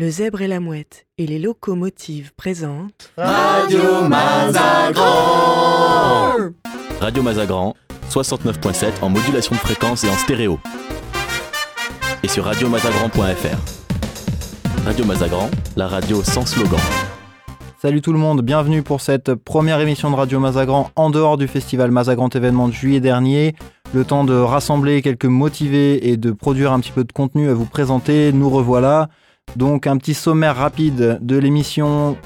Le zèbre et la mouette et les locomotives présentent Radio Mazagran Radio Mazagran, 69.7 en modulation de fréquence et en stéréo. Et sur radiomazagran.fr. Radio Mazagran, la radio sans slogan. Salut tout le monde, bienvenue pour cette première émission de Radio Mazagran en dehors du festival Mazagran événement de juillet dernier. Le temps de rassembler quelques motivés et de produire un petit peu de contenu à vous présenter, nous revoilà. Donc un petit sommaire rapide de l'émission.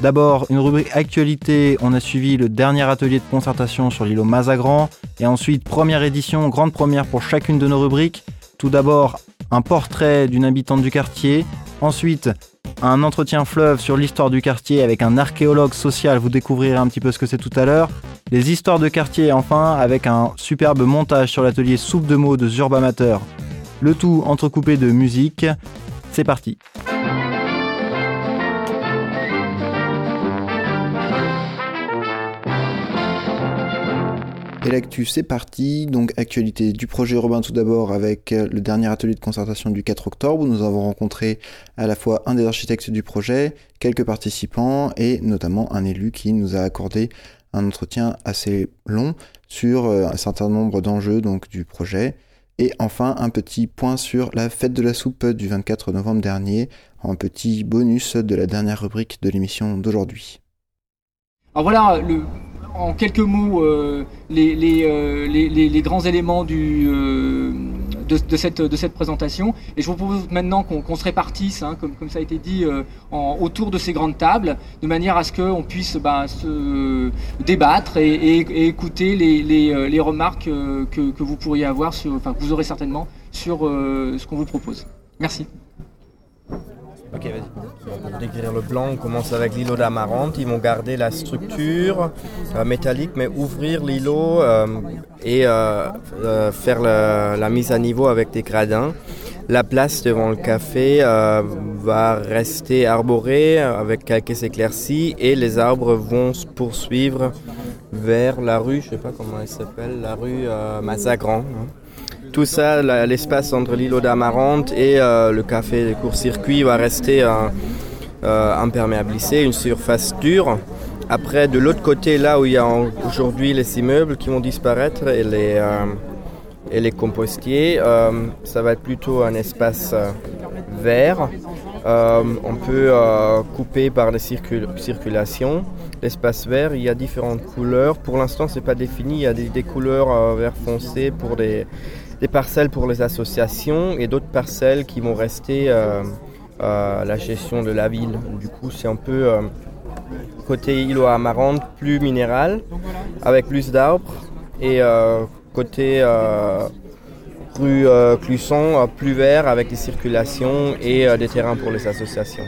D'abord une rubrique actualité, on a suivi le dernier atelier de concertation sur l'îlot Mazagran. Et ensuite première édition, grande première pour chacune de nos rubriques. Tout d'abord un portrait d'une habitante du quartier. Ensuite un entretien fleuve sur l'histoire du quartier avec un archéologue social, vous découvrirez un petit peu ce que c'est tout à l'heure. Les histoires de quartier enfin avec un superbe montage sur l'atelier Soupe de mots de Zurbamateur. Le tout entrecoupé de musique. C'est parti. Et l'actu, c'est parti. Donc, actualité du projet urbain tout d'abord avec le dernier atelier de concertation du 4 octobre où nous avons rencontré à la fois un des architectes du projet, quelques participants et notamment un élu qui nous a accordé un entretien assez long sur un certain nombre d'enjeux du projet. Et enfin, un petit point sur la fête de la soupe du 24 novembre dernier, un petit bonus de la dernière rubrique de l'émission d'aujourd'hui. Alors voilà, le, en quelques mots, euh, euh, les, grands éléments euh, de, cette, présentation. Et je vous propose maintenant qu'on se répartisse, hein, comme, ça a été dit, autour de ces grandes tables, de manière à ce qu'on puisse bah, se débattre et, écouter les, remarques que, que, vous pourriez avoir, sur, enfin que vous aurez certainement, sur ce qu'on vous propose. Merci. Ok, vas-y. Pour décrire le plan, on commence avec l'îlot d'amarante. Ils vont garder la structure euh, métallique, mais ouvrir l'îlot euh, et euh, faire la, mise à niveau avec des gradins. La place devant le café va rester arborée avec quelques éclaircies et les arbres vont se poursuivre vers la rue, je sais pas comment elle s'appelle, la rue Mazagran. Hein. Tout ça, l'espace entre l'îlot d'Amarante et euh, le café de court-circuit va rester euh, euh, imperméabilisé, une surface dure. Après, de l'autre côté, là où il y a aujourd'hui les immeubles qui vont disparaître et les, compostiers, ça va être plutôt un espace vert. on peut couper par les circul circulations. L'espace vert, il y a différentes couleurs. Pour l'instant, c'est pas défini. Il y a des, des couleurs vert foncé pour des des parcelles pour les associations et d'autres parcelles qui vont rester euh, à la gestion de la ville. Du coup, c'est un peu euh, côté îlot amarante plus minéral, avec plus d'arbres, et euh, côté rue Clusson plus vert avec des circulations et des terrains pour les associations.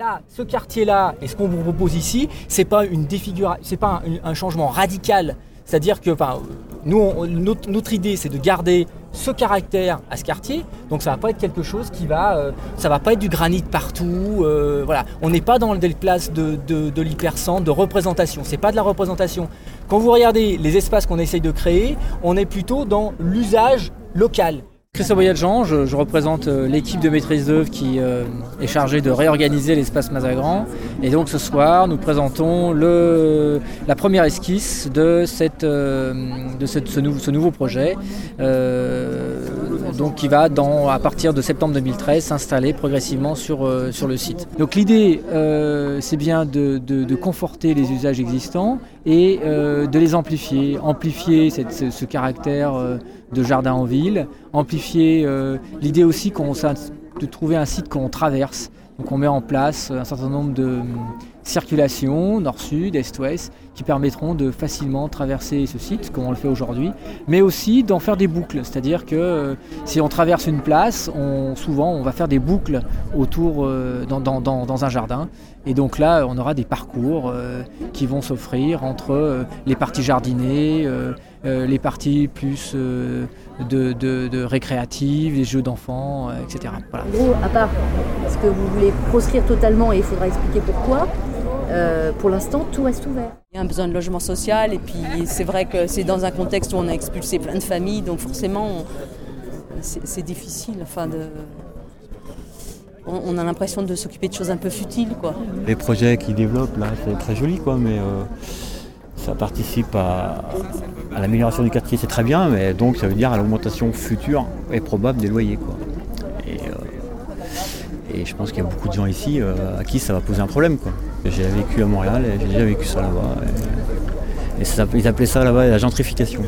Là, ce quartier-là, et ce qu'on vous propose ici, c'est pas une défiguration, c'est pas un, un, changement radical. C'est-à-dire que, enfin, notre, idée, c'est de garder ce caractère à ce quartier. Donc ça va pas être quelque chose qui va, euh, ça va pas être du granit partout. Euh, voilà, on n'est pas dans des places de, de, de l'hypercentre, de représentation. C'est pas de la représentation. Quand vous regardez les espaces qu'on essaye de créer, on est plutôt dans l'usage local. Christophe Boyadjean, je, je représente euh, l'équipe de maîtrise d'œuvre qui euh, est chargée de réorganiser l'espace Mazagran. Et donc ce soir, nous présentons la première esquisse de, euh, ce, nou ce, nouveau projet, donc qui va, dans, à partir de septembre 2013, s'installer progressivement sur, sur le site. Donc l'idée, c'est bien de, conforter les usages existants et de les amplifier, amplifier ce, caractère de jardin en ville, amplifier euh, l'idée aussi qu'on de trouver un site qu'on traverse. Donc on met en place un certain nombre de euh, circulations, nord-sud, est-ouest, qui permettront de facilement traverser ce site, comme on le fait aujourd'hui, mais aussi d'en faire des boucles. C'est-à-dire que euh, si on traverse une place, on, souvent on va faire des boucles autour euh, dans, dans, un jardin. Et donc là, on aura des parcours euh, qui vont s'offrir entre les parties jardinées, les parties plus de, récréatives, les jeux d'enfants, etc. Voilà. En gros, à part ce que vous voulez proscrire totalement et il faudra expliquer pourquoi, euh, pour l'instant, tout reste ouvert. Il y a un besoin de logement social et puis c'est vrai que c'est dans un contexte où on a expulsé plein de familles, donc forcément, c'est difficile. Enfin, de... on, on a l'impression de s'occuper de choses un peu futiles. Quoi. Les projets qu'ils développent là, c'est très joli, quoi, mais euh, ça participe à, à l'amélioration du quartier, c'est très bien, mais donc ça veut dire à l'augmentation future et probable des loyers. Quoi. Et, euh, et je pense qu'il y a beaucoup de gens ici euh, à qui ça va poser un problème. Quoi. J'ai vécu à Montréal et j'ai déjà vécu ça là-bas. Et, et ils appelaient ça là-bas la gentrification.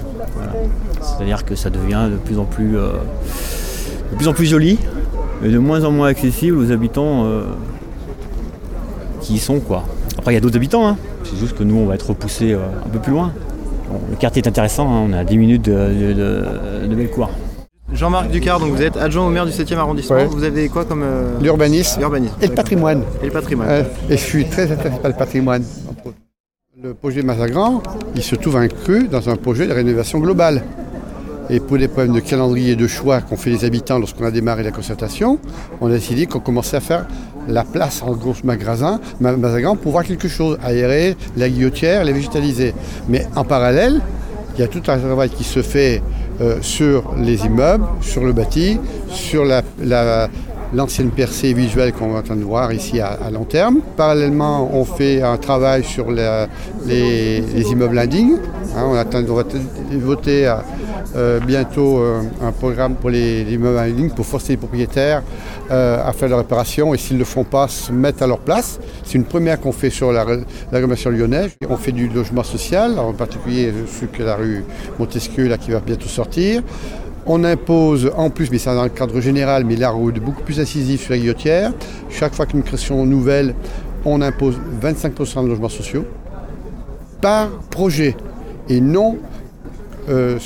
C'est-à-dire que ça devient de plus en plus, euh, de plus en plus joli, mais de moins en moins accessible aux habitants euh, qui y sont. Après, il y a d'autres habitants, hein. c'est juste que nous, on va être repoussés euh, un peu plus loin. Le quartier est intéressant, hein. on est à 10 minutes de, de. Jean-Marc Ducard, donc vous êtes adjoint au maire du 7e arrondissement. Ouais. Vous avez quoi comme. euh, L'urbanisme L'urbanisme. et le patrimoine. Et le patrimoine. Euh, et je suis très intéressé par le patrimoine. Le projet Mazagran, il se trouve inclus dans un projet de rénovation globale. Et pour des problèmes de calendrier et de choix qu'ont fait les habitants lorsqu'on a démarré la concertation, on a décidé qu'on commençait à faire la place en gros magasin, Ma- Mazagran pour voir quelque chose, aérer la guillotière, les végétaliser. Mais en parallèle, il y a tout un travail qui se fait sur les immeubles, sur le bâti, sur la- la- l'ancienne percée visuelle qu'on est en train de voir ici à, long terme. Parallèlement, on fait un travail sur la- les, les immeubles indignes. Hein, on, attend, va voter euh, euh, bientôt euh, un programme pour les, les immeubles indignes pour forcer les propriétaires à faire la réparation et s'ils ne le font pas, se mettre à leur place. C'est une première qu'on fait sur la- l'agglomération lyonnaise. On fait du logement social, en particulier celui que la rue Montesquieu là, qui va bientôt sortir. On impose en plus, mais c'est dans le cadre général, mais là beaucoup plus incisif sur la guillotière, chaque fois qu'une création nouvelle, on impose 25% de logements sociaux par projet et non euh,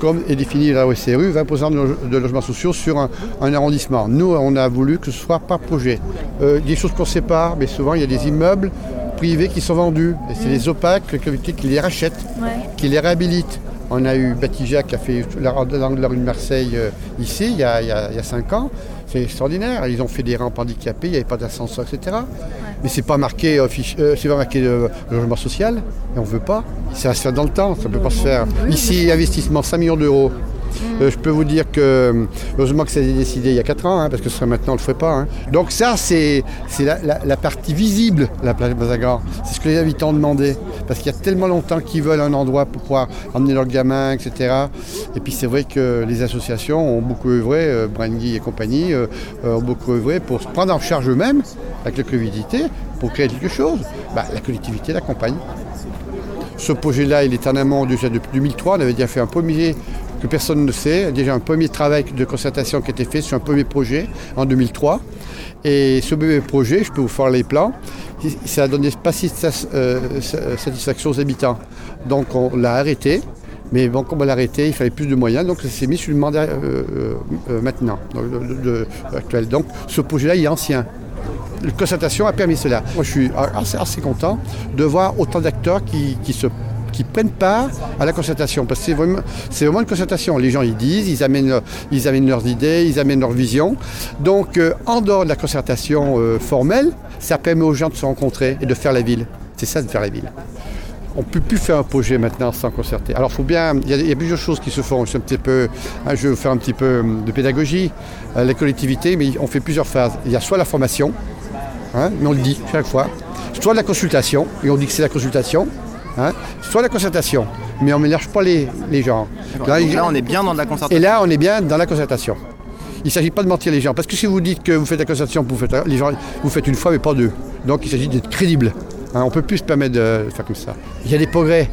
comme est défini la OSRU, 20% de, lo- de logements sociaux sur un, un arrondissement. Nous, on a voulu que ce soit par projet. Euh, des choses qu'on sépare, mais souvent il y a des immeubles privés qui sont vendus. Et c'est les opaques, les collectivités qui les rachètent, qui les réhabilitent. On a eu Batijac qui a fait la- l'angle de la rue de Marseille euh, ici, il y, a, il y a- il y a cinq ans. C'est extraordinaire. Ils ont fait des rampes handicapées, il n'y avait pas d'ascenseur, etc. Mais c'est pas marqué, euh, fiche- euh, c'est pas marqué euh, logement social, et on veut pas. Ça va se faire dans le temps, ça ne peut pas se faire. Ici, investissement 5 millions d'euros. Euh, je peux vous dire que, heureusement que ça a été décidé il y a 4 ans, hein, parce que ça maintenant on ne le ferait pas. hein. Donc ça, c'est la, partie visible, la plage Mazagran. C'est ce que les habitants ont demandé. Parce qu'il y a tellement longtemps qu'ils veulent un endroit pour pouvoir emmener leurs gamins, etc. Et puis c'est vrai que les associations ont beaucoup œuvré, euh, Brangui et compagnie, euh, ont beaucoup œuvré pour se prendre en charge eux-mêmes, avec la covidité, pour créer quelque chose. Bah, la collectivité l'accompagne. Ce projet-là, il est en amont déjà depuis 2003. On avait déjà fait un premier, que personne ne sait, déjà un premier travail de concertation qui a été fait sur un premier projet en 2003. Et ce premier projet, je peux vous faire les plans, ça a donné pas si euh, sa- satisfaction aux habitants. Donc on l'a arrêté. Mais bon, comme on l'a arrêté, il fallait plus de moyens, donc ça s'est mis sur le mandat euh, euh, euh, maintenant, donc, actuel. Donc ce projet-là, est ancien. La concertation a permis cela. Moi, je suis assez, content de voir autant d'acteurs qui se qui prennent part à la concertation. Parce que c'est vraiment, une concertation. Les gens, ils disent, ils amènent, leur- leurs idées, ils amènent leurs visions. Donc, euh, en dehors de la concertation euh, formelle, ça permet aux gens de se rencontrer et de faire la ville. C'est ça, de faire la ville. On ne peut plus faire un projet maintenant sans concerter. Alors, faut bien, il y, a- plusieurs choses qui se font. Je, un petit peu, hein, je vais vous faire un petit peu hum, de pédagogie. Euh, les collectivités, mais on fait plusieurs phases. Il y a soit la formation, hein, mais on le dit chaque fois, soit la consultation, et on dit que c'est la consultation, hein, soit la concertation, mais on ne mélange pas les, les gens. D'accord. Donc là, on est bien dans de la Et concertation. là, on est bien dans la concertation. Il ne s'agit pas de mentir les gens, parce que si vous dites que vous faites la concertation, vous faites, les gens, vous faites une fois, mais pas deux. Donc il s'agit d'être crédible. Hein, on ne peut plus se permettre de faire comme ça. Il y a des progrès.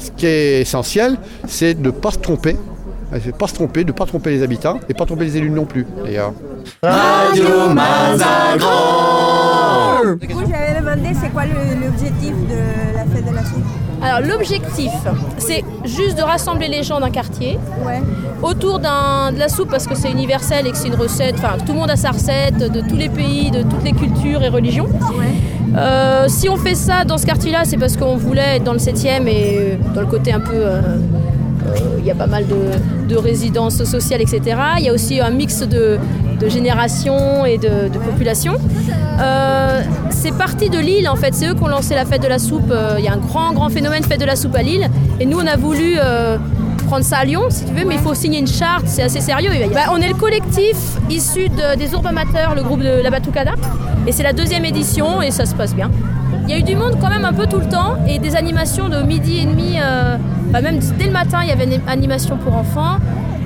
Ce qui est essentiel, c'est de ne pas se tromper. Euh, C'est de pas se tromper, de ne pas tromper les habitants et pas tromper les élus non plus, d'ailleurs. Du coup, c'est quoi l'objectif de la fête de la soupe Alors l'objectif, c'est juste de rassembler les gens d'un quartier Ouais. autour d'un- de la soupe parce que c'est universel et que c'est une recette, enfin tout le monde a sa recette de tous les pays, de toutes les cultures et religions. Euh, si on fait ça dans ce quartier-là, c'est parce qu'on voulait être dans le 7e et euh, dans le côté un peu... euh, Il y a pas mal de, de résidences sociales, etc. Il y a aussi un mix de, générations et de, populations. Euh, c'est parti de Lille en fait, c'est eux qui ont lancé la fête de la soupe. Euh, Il y a un grand grand phénomène fête de la soupe à Lille et nous on a voulu euh, prendre ça à Lyon, si tu veux, mais il faut signer une charte, c'est assez sérieux. Bah, on est le collectif issu de- des Ourbes Amateurs, le groupe de la Batucada, et c'est la deuxième édition et ça se passe bien. Il y a eu du monde quand même un peu tout le temps et des animations de midi et demi, euh, bah, même dès le matin, il y avait une animation pour enfants.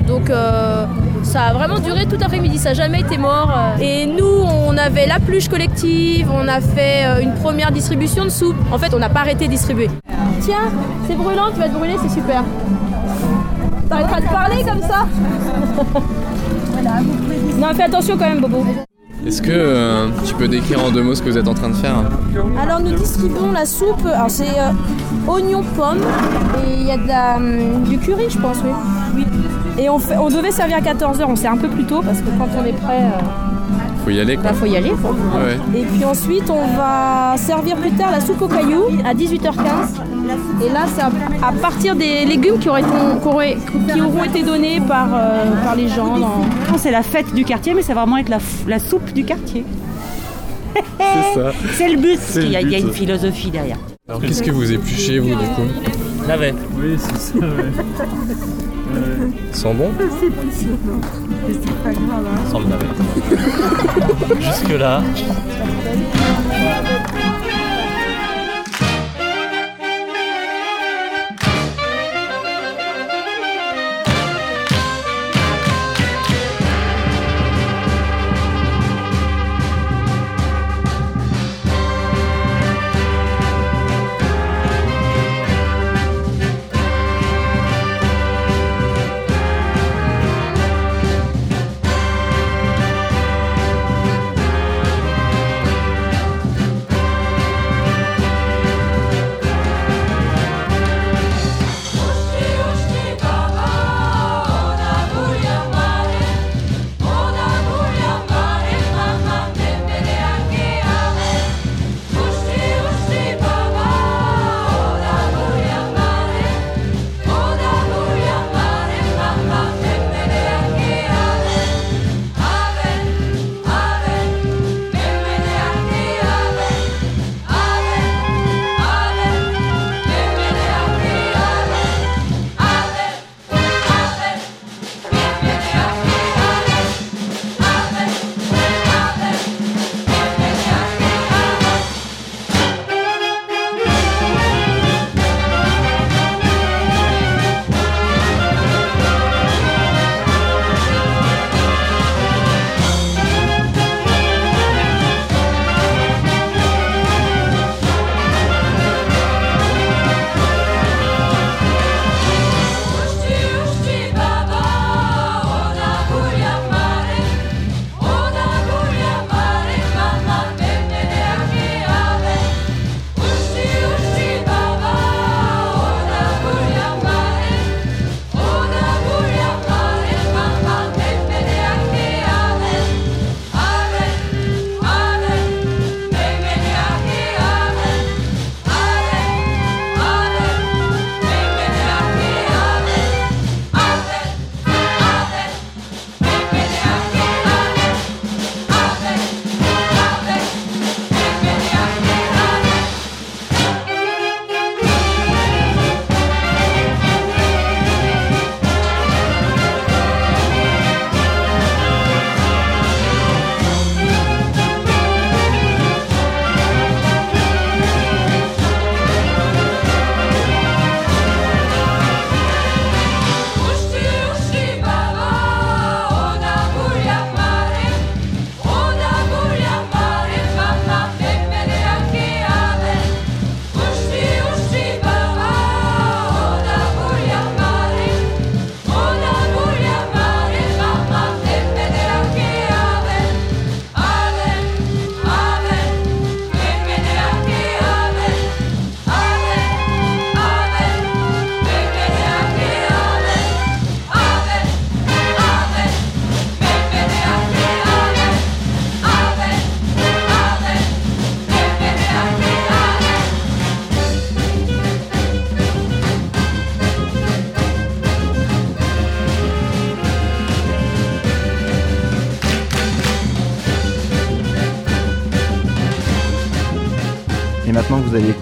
Donc euh, ça a vraiment duré tout l'après-midi, ça n'a jamais été mort. euh. Et nous, on avait la pluche collective, on a fait une première distribution de soupe. En fait, on n'a pas arrêté de distribuer. Tiens, c'est brûlant, tu vas te brûler, c'est super. T'arrêteras de parler comme ça Non, fais attention quand même, Bobo. Est-ce que euh, tu peux décrire en deux mots ce que vous êtes en train de faire Alors nous distribuons la soupe, alors c'est euh, oignon pomme et il y a de la, hum, du curry je pense, oui. oui. Et on, fait, on devait servir à 14h, on sait un peu plus tôt parce que quand on est prêt, euh, Faut y aller quoi. bah, faut y aller. faut- Ouais. Et puis ensuite on va servir plus tard la soupe aux cailloux à 18h15. Et là c'est à, à partir des légumes qui, auraient été- qui auraient- qui auront été donnés par, euh, par les gens. dans- C'est la fête du quartier, mais ça va vraiment être la, soupe du quartier. C'est ça. C'est le but. C'est le Il y, a, il y a but. une philosophie derrière. Alors qu'est-ce que vous épluchez vous du coup? Navet. Oui, c'est ça, Sans bon? Sans le navet. Jusque-là.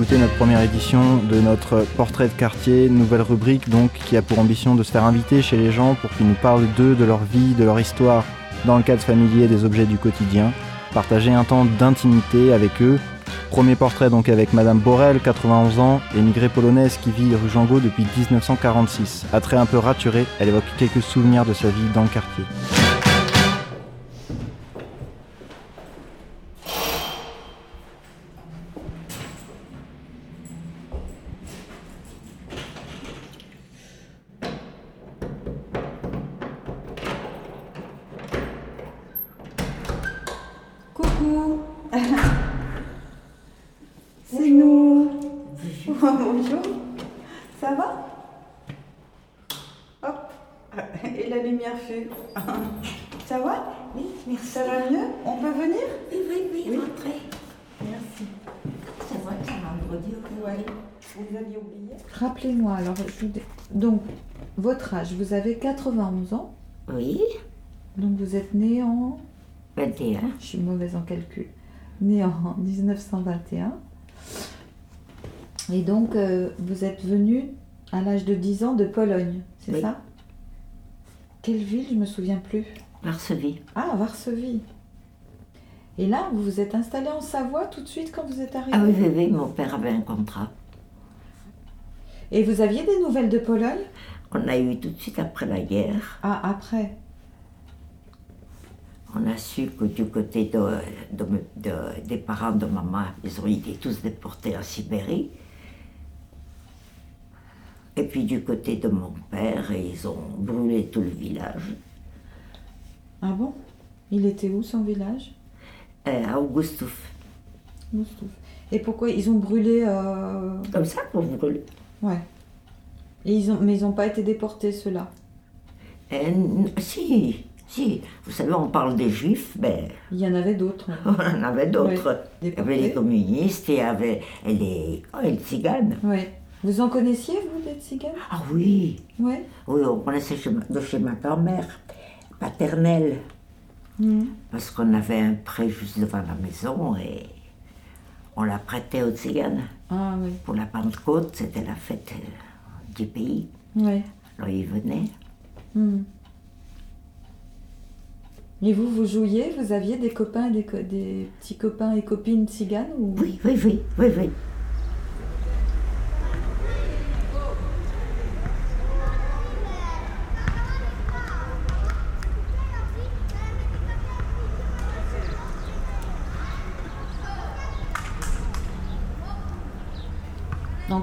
Écouter notre première édition de notre portrait de quartier, nouvelle rubrique donc qui a pour ambition de se faire inviter chez les gens pour qu'ils nous parlent d'eux, de leur vie, de leur histoire dans le cadre familier des objets du quotidien, partager un temps d'intimité avec eux. Premier portrait donc avec Madame Borel, 91 ans, émigrée polonaise qui vit rue Jango depuis 1946. Attrait un peu raturé, elle évoque quelques souvenirs de sa vie dans le quartier. Vous avez 91 ans Oui, Donc vous êtes né en... 21. Je suis mauvaise en calcul. Né en 1921. Et donc, euh, vous êtes venu à l'âge de 10 ans de Pologne, c'est Oui. ça? Quelle ville? Je me souviens plus. Varsovie. Ah, Varsovie. Et là, vous vous êtes installé en Savoie tout de suite quand vous êtes arrivé? Ah oui, oui, oui, mon père avait un contrat. Et vous aviez des nouvelles de Pologne? On a eu tout de suite après la guerre. Ah, après. On a su que du côté de, de- de- des parents de maman, ils ont été tous déportés en Sibérie. Et puis du côté de mon père, ils ont brûlé tout le village. Ah bon? Il était où son village? Euh, à Augustów. Moustouff. Et pourquoi ils ont brûlé euh, Comme ça pour brûler. Ouais. Ils ont... Mais ils n'ont pas été déportés, ceux-là Euh, si, si. Vous savez, on parle des juifs, mais Il y en avait d'autres. on en avait d'autres. Ouais, Il y avait les communistes, et il y avait les, oh, les tziganes. Ouais. Vous en connaissiez, vous, des tziganes? Ah oui, Ouais. oui, on connaissait chez de chez ma grand-mère paternelle, Mhm. parce qu'on avait un pré juste devant la maison et on l'a prêté aux tziganes. Ah oui. Pour la Pentecôte, c'était la fête euh, du pays. Ouais. Alors ils venaient. Mhm. Et vous, vous jouiez? Vous aviez des copains, des, co- des petits copains et copines tziganes ou... Oui, oui, oui, oui, oui.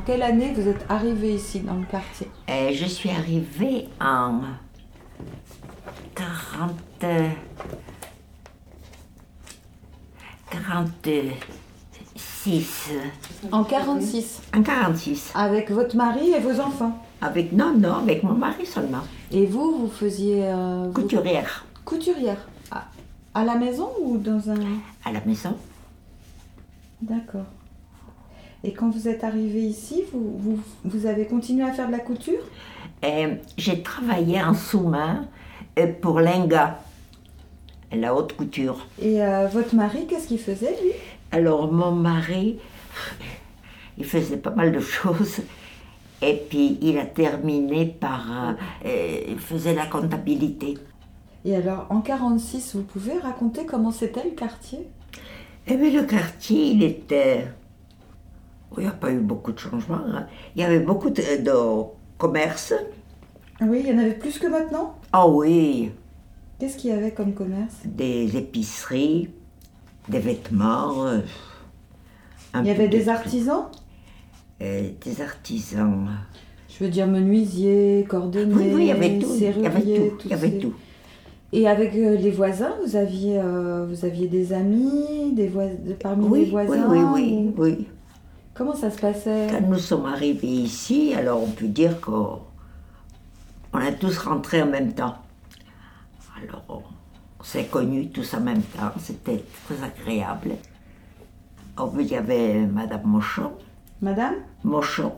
Quelle année vous êtes arrivé ici, dans le quartier Et je suis arrivée en 40... euh, 46. En 46 En 46. Avec votre mari et vos enfants Avec, non, non, avec mon mari seulement. Et vous, vous faisiez... euh, vous- Couturière. Couturière. À, à la maison ou dans un... À la maison. D'accord. Et quand vous êtes arrivé ici, vous, vous, vous avez continué à faire de la couture? Et j'ai travaillé en sous-main euh, pour Lenga, la haute couture. Et euh, votre mari, qu'est-ce qu'il faisait, lui? Alors, mon mari, il faisait pas mal de choses. Et puis, il a terminé par. euh, euh, il faisait la comptabilité. Et alors, en 46, vous pouvez raconter comment c'était le quartier? Eh bien, le quartier, il était. Il n'y a pas eu beaucoup de changements. hein. Il y avait beaucoup de, de commerce. Oui, il y en avait plus que maintenant? Ah oui, Qu'est-ce qu'il y avait comme commerce? Des épiceries, des vêtements. euh, Il y avait de des artisans? Euh, des artisans. Je veux dire menuisiers, cordonniers, Oui, oui, il y avait tout. Il y avait tout. Il y avait ces- tout. Et avec euh, les voisins, vous aviez, vous aviez des amis, des vois- de- parmi Oui, les oui, voisins oui, oui, ou- oui. Comment ça se passait? Quand nous sommes arrivés ici, alors on peut dire qu'on on a tous rentré en même temps. Alors on s'est connus tous en même temps, c'était très agréable. Oh, Il y avait Madame Mochon. Madame? Mochon.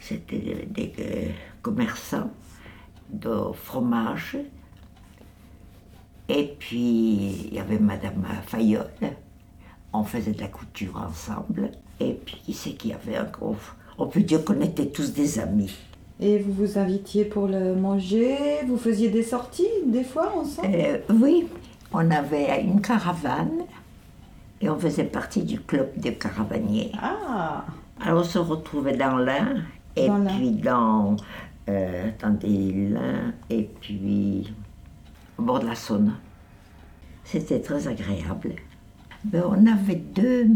C'était des, des, commerçants de fromage. Et puis il y avait Madame Fayolle on faisait de la couture ensemble. Et puis, qui c'est qu'il y avait encore On peut dire qu'on était tous des amis. Et vous vous invitiez pour le manger? Vous faisiez des sorties, des fois, ensemble? Euh, oui, on avait une caravane et on faisait partie du club des caravaniers. Ah Alors on se retrouvait dans l'un et Dans l'Ain. puis dans, euh, attendez, l'un et puis au bord de la Saône. C'était très agréable. Ben, on avait deux,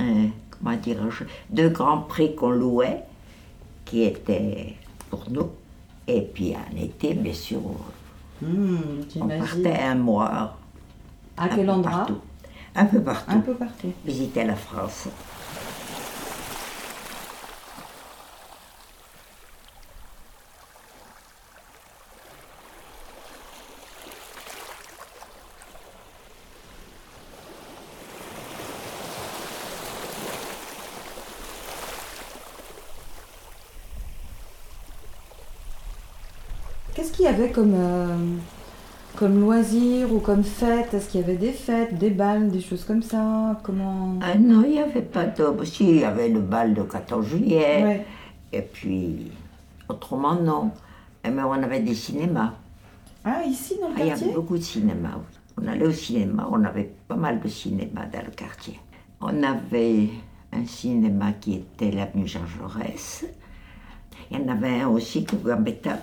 euh, comment dirais-je, deux grands prix qu'on louait qui étaient pour nous. Et puis en été, bien sûr, Hmm, on J'imagine. partait un mois. À un quel endroit partout. Un peu partout. Un peu partout. Visiter la France. Qu'est-ce qu'il y avait comme, euh, comme loisir ou comme fête Est-ce qu'il y avait des fêtes, des balles, des choses comme ça? Comment? Ah non, il n'y avait pas de... Si, il y avait le bal de 14 juillet. Ouais. Et puis, autrement, non. Eh, Mais on avait des cinémas. Ah, ici dans le Ah, il y avait quartier? beaucoup de cinémas. On allait au cinéma, on avait pas mal de cinémas dans le quartier. On avait un cinéma qui était l'avenue Jean Jaurès. Il y en avait un aussi que Gambetta.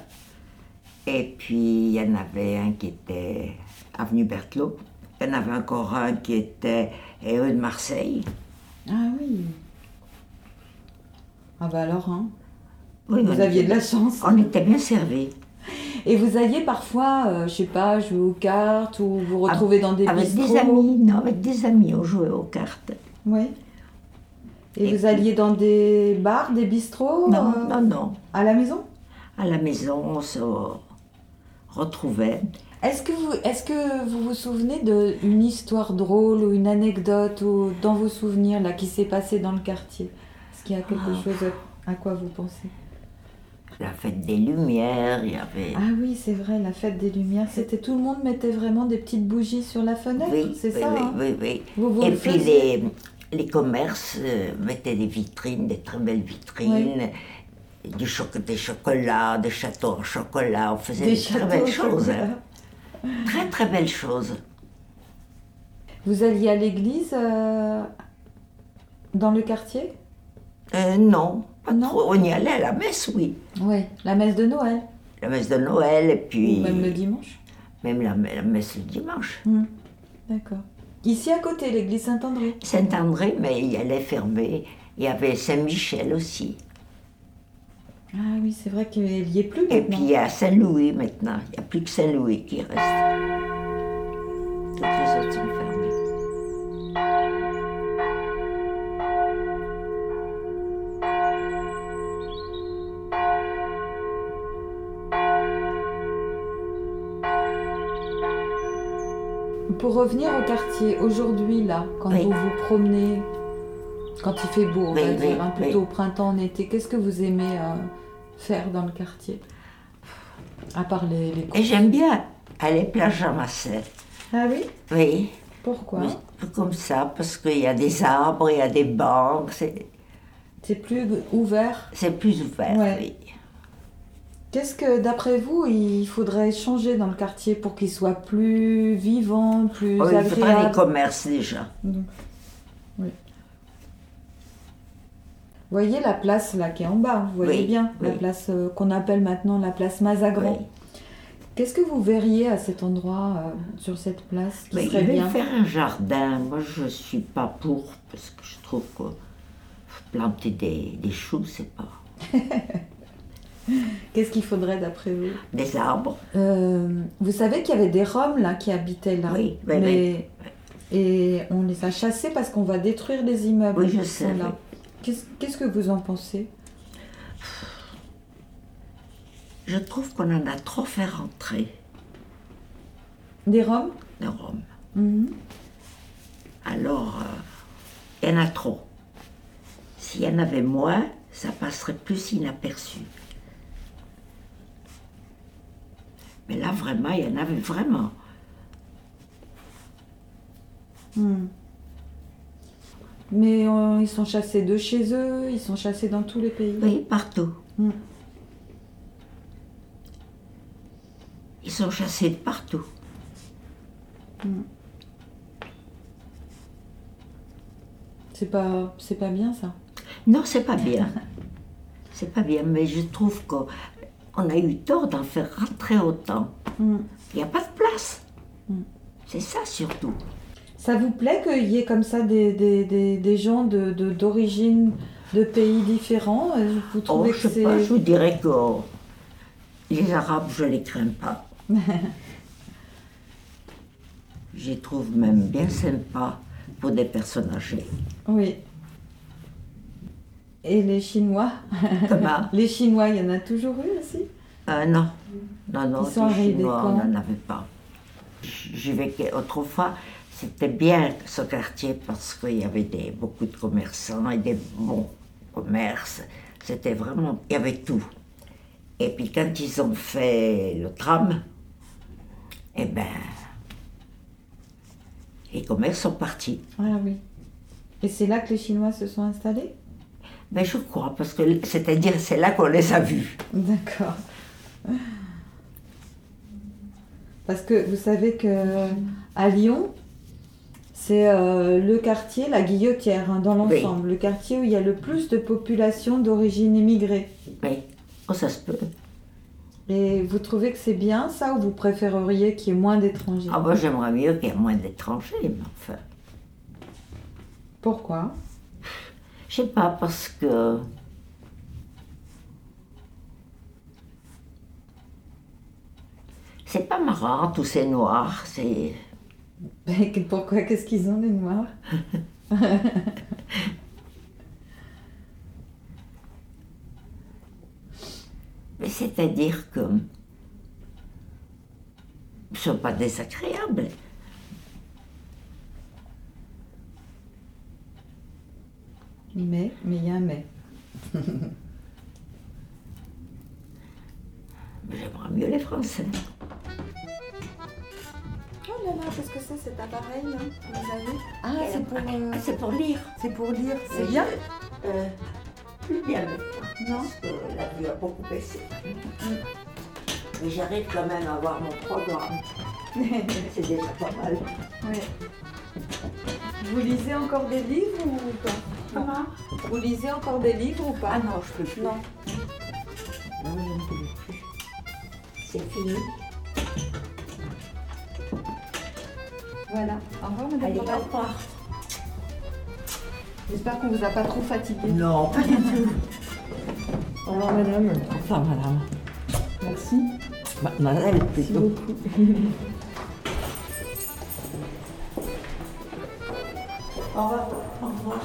Et puis, il y en avait un qui était avenue Berthelot. Il y en avait encore un qui était eh, rue de Marseille. Ah oui. Ah bah alors, hein. Oui, vous aviez était- de la chance. On était bien servis. Et vous alliez parfois, euh, je sais pas, jouer aux cartes ou vous retrouver dans des Avec bistrots des amis, non, avec des amis, on jouait aux cartes. Oui. Et, vous alliez dans des bars, des bistrots Non, euh, non, non. À la maison? À la maison, on se retrouvait. Est-ce que, vous, est-ce que vous vous souvenez d'une histoire drôle ou une anecdote ou dans vos souvenirs là, qui s'est passée dans le quartier? Est-ce qu'il y a quelque Ah. chose à quoi vous pensez? La fête des Lumières, il y avait. Ah oui, c'est vrai, la fête des Lumières, c'était tout le monde mettait vraiment des petites bougies sur la fenêtre, oui, c'est oui, ça oui, hein? oui, oui. Vous- vous Et le puis les, les commerces euh, mettaient des vitrines, des très belles vitrines, du choc- des chocolats, des châteaux en chocolat. On faisait Des des, très belles choses. hein. Très très belles choses. Vous alliez à l'église euh, dans le quartier? Euh, non, pas trop. On y allait à la messe, oui. Oui, la messe de Noël. La messe de Noël et puis. Ou même le dimanche Même la, la messe le dimanche. Hmm, D'accord. Ici à côté, l'église Saint-André. Saint-André, mais il allait fermer. Il y avait Saint-Michel aussi. Ah oui, c'est vrai qu'il n'y est plus Et maintenant. puis il y a Saint-Louis maintenant. Il n'y a plus que Saint-Louis qui reste. Toutes les autres sont fermées. Pour revenir au quartier, aujourd'hui, là, quand Oui. vous vous promenez, quand il fait beau, on va oui, dire, hein, plutôt oui. au printemps, en été, qu'est-ce que vous aimez euh, faire dans le quartier? À part les, les Et j'aime bien aller plage Jamasset. Ah oui? Oui. Pourquoi? Comme ça, parce qu'il y a des arbres, il y a des banques. C'est, plus ouvert? C'est plus ouvert, Ouais. oui. Qu'est-ce que, d'après vous, il faudrait changer dans le quartier pour qu'il soit plus vivant, plus Oh, il faudrait agréable? des commerces déjà. Oui. Vous voyez la place là qui est en bas, vous voyez Oui, bien, la place euh, qu'on appelle maintenant la place Mazagran. Oui. Qu'est-ce que vous verriez à cet endroit, euh, sur cette place, qui Mais serait bien? faire un jardin. Moi, je ne suis pas pour, parce que je trouve que planter des, des choux, c'est pas. Qu'est-ce qu'il faudrait d'après vous? Des arbres. Euh, Vous savez qu'il y avait des Roms là qui habitaient là, Oui, mais et on les a chassés parce qu'on va détruire les immeubles. Oui, je sais, sont là. oui. Qu'est-ce que vous en pensez? Je trouve qu'on en a trop fait rentrer, Des Roms? De Rome. Mhm. Alors, euh, il y en a trop. S'il y en avait moins, ça passerait plus inaperçu. Mais là, vraiment, il y en avait vraiment. Hmm. Mais euh, ils sont chassés de chez eux, ils sont chassés dans tous les pays. Oui, partout. Mm. Ils sont chassés de partout. Mm. C'est pas, c'est pas bien ça. Non, c'est pas bien. c'est pas bien, mais je trouve qu'on a eu tort d'en faire rentrer autant. Mm. Il n'y a pas de place. C'est ça surtout. Ça vous plaît qu'il y ait comme ça des, des, des, des gens de, de- d'origine de pays différents Euh, Vous Oh, trouvez je que sais pas, je vous dirais que les Arabes, je les crains pas. Je les trouve même bien sympas pour des personnes âgées. Oui. Et les Chinois Comment? Les Chinois, il y en a toujours eu aussi? Euh, non, non, non, Ils sont les Chinois, on n'en avait pas. J'y vécu autrefois, c'était bien ce quartier parce qu'il y avait des, beaucoup de commerçants et des bons commerces. C'était vraiment, il y avait tout. Et puis quand ils ont fait le tram, eh ben, les commerces sont partis. Ah oui. Et c'est là que les Chinois se sont installés? Ben, je crois, parce que c'est-à-dire c'est là qu'on les a vus. D'accord. Parce que vous savez que à Lyon, c'est euh, le quartier, la Guillotière, hein, dans l'ensemble, le quartier où il y a le plus de population d'origine immigrée. Oui, oh, ça se peut. Et vous trouvez que c'est bien ça ou vous préféreriez qu'il y ait moins d'étrangers? Ah, moi j'aimerais mieux qu'il y ait moins d'étrangers, mais enfin. Pourquoi? Je sais pas, parce que. C'est pas marrant, tous ces noirs, c'est. Ben, Pourquoi? Qu'est-ce qu'ils ont les noirs? Mais c'est-à-dire que. Ils sont pas désagréables. Mais, mais il y a un mais. J'aimerais mieux les Français. Oh là là, qu'est-ce que c'est cet appareil avez Ah, c'est pour, euh, Ah, c'est pour lire. C'est pour lire, c'est bien euh, plus bien maintenant. Non. Parce que la vue a beaucoup baissé. Mais j'arrive quand même à avoir mon programme. c'est déjà pas mal. Ouais. Vous lisez encore des livres ou pas? Comment? Vous lisez encore des livres ou pas? Ah non, je peux plus. Non. Non, je ne peux plus. C'est fini. Voilà. Au revoir, madame. Allez, au revoir. J'espère qu'on vous a pas trop fatigué. Non, pas du tout. Au revoir, madame. Enfin, madame. Merci. Mademoiselle, Merci plutôt. beaucoup. Au revoir. Au revoir.